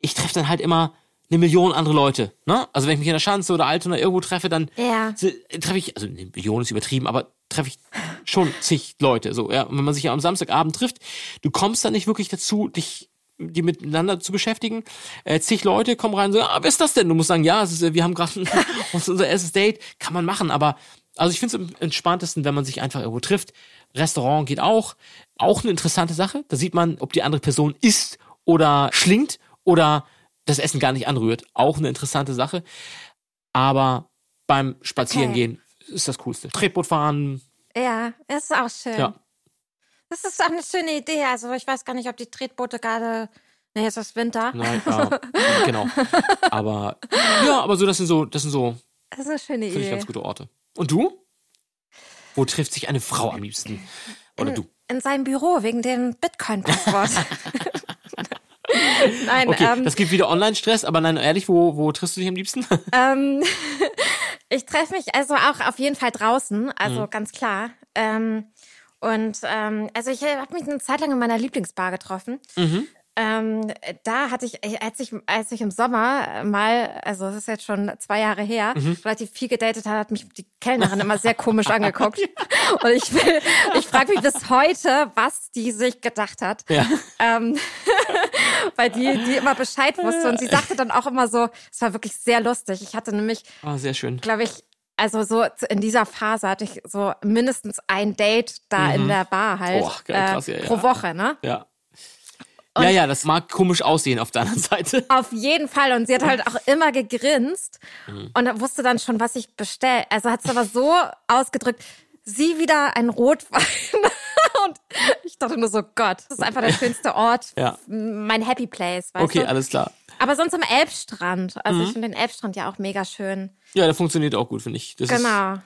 Ich treffe dann halt immer eine Million andere Leute. Ne? Also wenn ich mich in der Schanze oder Altona irgendwo treffe, dann Ja. treffe ich, also eine Million ist übertrieben, aber treffe ich schon zig Leute. So, ja. Und wenn man sich ja am Samstagabend trifft, du kommst dann nicht wirklich dazu, dich die miteinander zu beschäftigen. Äh, zig Leute kommen rein und sagen, ah, wer ist das denn? Du musst sagen, ja, ist, äh, wir haben gerade unser erstes Date. Kann man machen, aber also ich finde es am entspanntesten, wenn man sich einfach irgendwo trifft. Restaurant geht auch. Auch eine interessante Sache. Da sieht man, ob die andere Person isst oder schlingt oder das Essen gar nicht anrührt. Auch eine interessante Sache. Aber beim Spazierengehen ist das Coolste. Tretboot fahren, Ja, das ist auch schön. ja. Das ist auch eine schöne Idee. Also ich weiß gar nicht, ob die Tretboote gerade. Nee, jetzt ist Winter. Nein, ja, genau. Aber ja, aber so, das sind so, das sind so, Das ist eine schöne finde ich, Idee. ganz gute Orte. Und du? Wo trifft sich eine Frau am liebsten? Oder du? In seinem Büro wegen dem Bitcoin-Passwort. Nein, Okay, ähm, das gibt wieder Online-Stress, aber nein, ehrlich, wo, wo triffst du dich am liebsten? ähm, ich treffe mich also auch auf jeden Fall draußen, Mhm. also ganz klar. Ähm, und ähm, also ich habe mich eine Zeit lang in meiner Lieblingsbar getroffen. Mhm. Ähm, da hatte ich, als ich, als ich im Sommer mal, also das ist jetzt schon zwei Jahre her, Mhm. relativ viel gedatet hat, hat mich die Kellnerin immer sehr komisch angeguckt. Und ich will, ich frage mich bis heute, was die sich gedacht hat. Ja. Ähm, weil die, die immer Bescheid wusste. Und sie sagte dann auch immer so, es war wirklich sehr lustig. Ich hatte nämlich, Ah, sehr schön. glaube ich, also so in dieser Phase hatte ich so mindestens ein Date da in der Bar halt Oh, geil, krass, äh, ja, ja. pro Woche, ne? Ja. Ja, ja, das mag komisch aussehen auf der anderen Seite. Auf jeden Fall. Und sie hat halt auch immer gegrinst Mhm. und wusste dann schon, was ich bestelle. Also hat es aber so ausgedrückt, sie wieder ein Rotwein. und ich dachte nur so, Gott, das ist einfach der schönste Ort. Ja. Mein Happy Place, weißt Okay, du? alles klar. Aber sonst am Elbstrand. Also Mhm. ich finde den Elbstrand ja auch mega schön. Ja, der funktioniert auch gut, finde ich. Das Genau.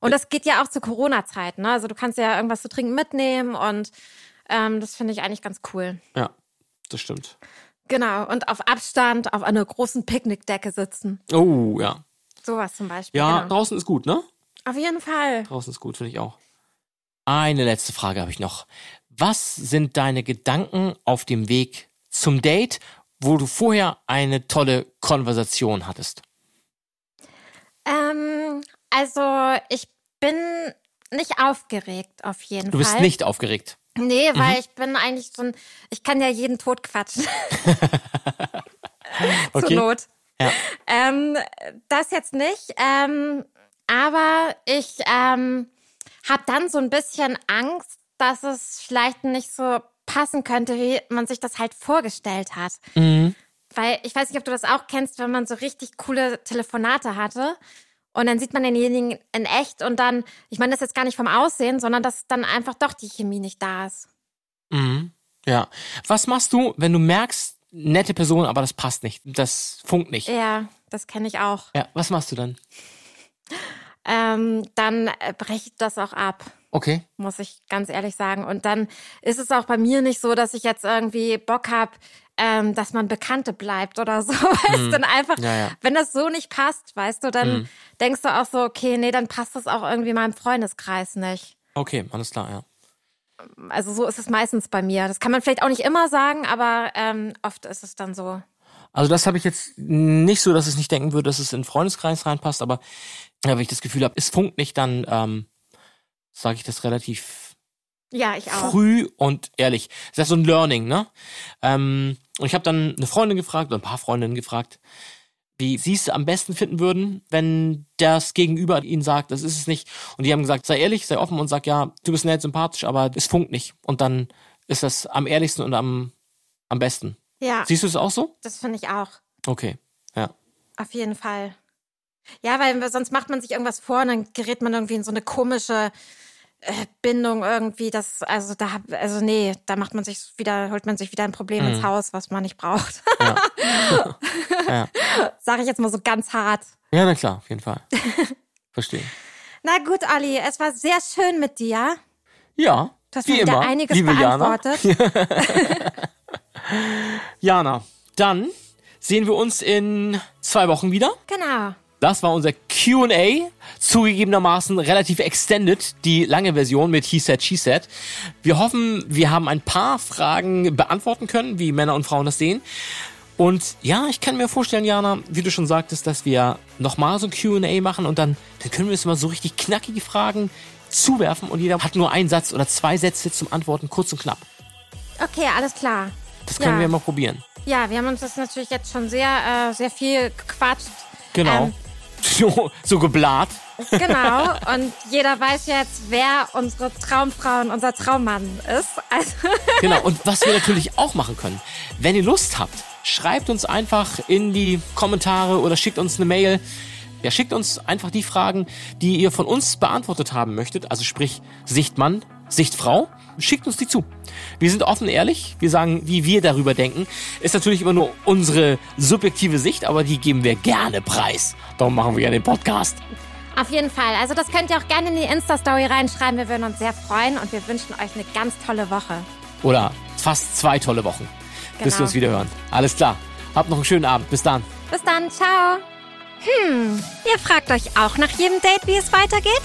Und das geht ja auch zur Corona-Zeit, ne? Also du kannst ja irgendwas zu trinken mitnehmen und ähm, das finde ich eigentlich ganz cool. ja, das stimmt. Genau. Und auf Abstand auf einer großen Picknickdecke sitzen. Oh, ja. Sowas zum Beispiel. Ja, genau. draußen ist gut, ne? Auf jeden Fall. Draußen ist gut, finde ich auch. Eine letzte Frage habe ich noch. Was sind deine Gedanken auf dem Weg zum Date, wo du vorher eine tolle Konversation hattest? Ähm, also ich bin nicht aufgeregt auf jeden Du bist Fall. nicht aufgeregt. Nee, weil ich bin eigentlich so ein, ich kann ja jeden tot quatschen. Okay. Zur Not. Ja. Ähm, das jetzt nicht. Ähm, aber ich ähm, habe dann so ein bisschen Angst, dass es vielleicht nicht so passen könnte, wie man sich das halt vorgestellt hat. Mhm. Weil ich weiß nicht, ob du das auch kennst, wenn man so richtig coole Telefonate hatte. Und dann sieht man denjenigen in echt und dann, ich meine das jetzt gar nicht vom Aussehen, sondern dass dann einfach doch die Chemie nicht da ist. Mhm. Ja. Was machst du, wenn du merkst, nette Person, aber das passt nicht, das funkt nicht? Ja, das kenne ich auch. Ja, was machst du dann? Ähm, dann breche ich das auch ab. Okay. muss ich ganz ehrlich sagen. Und dann ist es auch bei mir nicht so, dass ich jetzt irgendwie Bock habe, ähm, dass man Bekannte bleibt oder so. Weißt du, dann einfach, Ja, ja. wenn das so nicht passt, weißt du, dann denkst du auch so, okay, nee, dann passt das auch irgendwie meinem Freundeskreis nicht. Okay, alles klar, ja. Also so ist es meistens bei mir. Das kann man vielleicht auch nicht immer sagen, aber ähm, oft ist es dann so. Also das habe ich jetzt nicht so, dass ich nicht denken würde, dass es in den Freundeskreis reinpasst, aber ja, wenn ich das Gefühl habe, es funkt nicht, dann ähm, sage ich das relativ Ja, ich auch. früh und ehrlich. Das ist so ein Learning, ne? Ähm, und ich habe dann eine Freundin gefragt oder ein paar Freundinnen gefragt, wie sie es am besten finden würden, wenn das Gegenüber ihnen sagt, das ist es nicht. Und die haben gesagt, sei ehrlich, sei offen und sag, ja, du bist nett, sympathisch, aber es funkt nicht. Und dann ist das am ehrlichsten und am, am besten. Ja, Siehst du es auch so? das finde ich auch. Okay, ja. Auf jeden Fall. Ja, weil sonst macht man sich irgendwas vor und dann gerät man irgendwie in so eine komische äh, Bindung irgendwie. Das, also da, also nee, da macht man sich wieder, holt man sich wieder ein Problem ins Haus, was man nicht braucht. Ja. ja. Sage ich jetzt mal so ganz hart. Ja, na klar, auf jeden Fall. Verstehe. Na gut, Olli, es war sehr schön mit dir. Ja, Du hast wie mir wieder immer, einiges liebe Jana. beantwortet. Jana, dann sehen wir uns in zwei Wochen wieder. Genau. Das war unser Q&A, zugegebenermaßen relativ extended, die lange Version mit He Said, She Said. Wir hoffen, wir haben ein paar Fragen beantworten können, wie Männer und Frauen das sehen. Und ja, ich kann mir vorstellen, Jana, wie du schon sagtest, dass wir nochmal so ein Q&A machen und dann, dann können wir uns mal so richtig knackige Fragen zuwerfen und jeder hat nur einen Satz oder zwei Sätze zum Antworten, kurz und knapp. Okay, alles klar. Das können Ja. wir mal probieren. Ja, wir haben uns das natürlich jetzt schon sehr, äh, sehr viel gequatscht. Genau. Ähm, So, so geblat. Genau. Und jeder weiß jetzt, wer unsere Traumfrau und unser Traummann ist. Also, Genau, und was wir natürlich auch machen können, wenn ihr Lust habt, schreibt uns einfach in die Kommentare oder schickt uns eine Mail. Ja, schickt uns einfach die Fragen, die ihr von uns beantwortet haben möchtet. Also sprich Sicht Mann, Sicht Frau. Schickt uns die zu. Wir sind offen ehrlich. Wir sagen, wie wir darüber denken. Ist natürlich immer nur unsere subjektive Sicht, aber die geben wir gerne preis. Darum machen wir ja den Podcast. auf jeden Fall. Also das könnt ihr auch gerne in die Insta-Story reinschreiben. Wir würden uns sehr freuen und wir wünschen euch eine ganz tolle Woche. Oder fast zwei tolle Wochen, bis Genau. wir uns wieder hören. Alles klar. Habt noch einen schönen Abend. Bis dann. Bis dann, ciao. Hm, ihr fragt euch auch nach jedem Date, wie es weitergeht?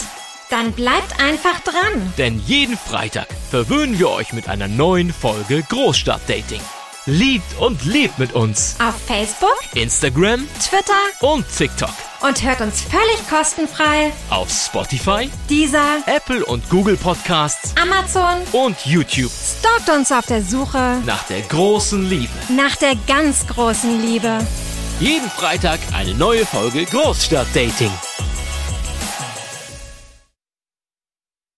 Dann bleibt einfach dran. Denn jeden Freitag verwöhnen wir euch mit einer neuen Folge Großstadtdating. Liebt und lebt mit uns. Auf Facebook, Instagram Twitter und TikTok. und hört uns völlig kostenfrei. Auf Spotify, Dieser Apple und Google Podcasts Amazon und YouTube. stalkt uns auf der Suche Nach der großen Liebe. nach der ganz großen Liebe. Jeden Freitag eine neue Folge Großstadtdating.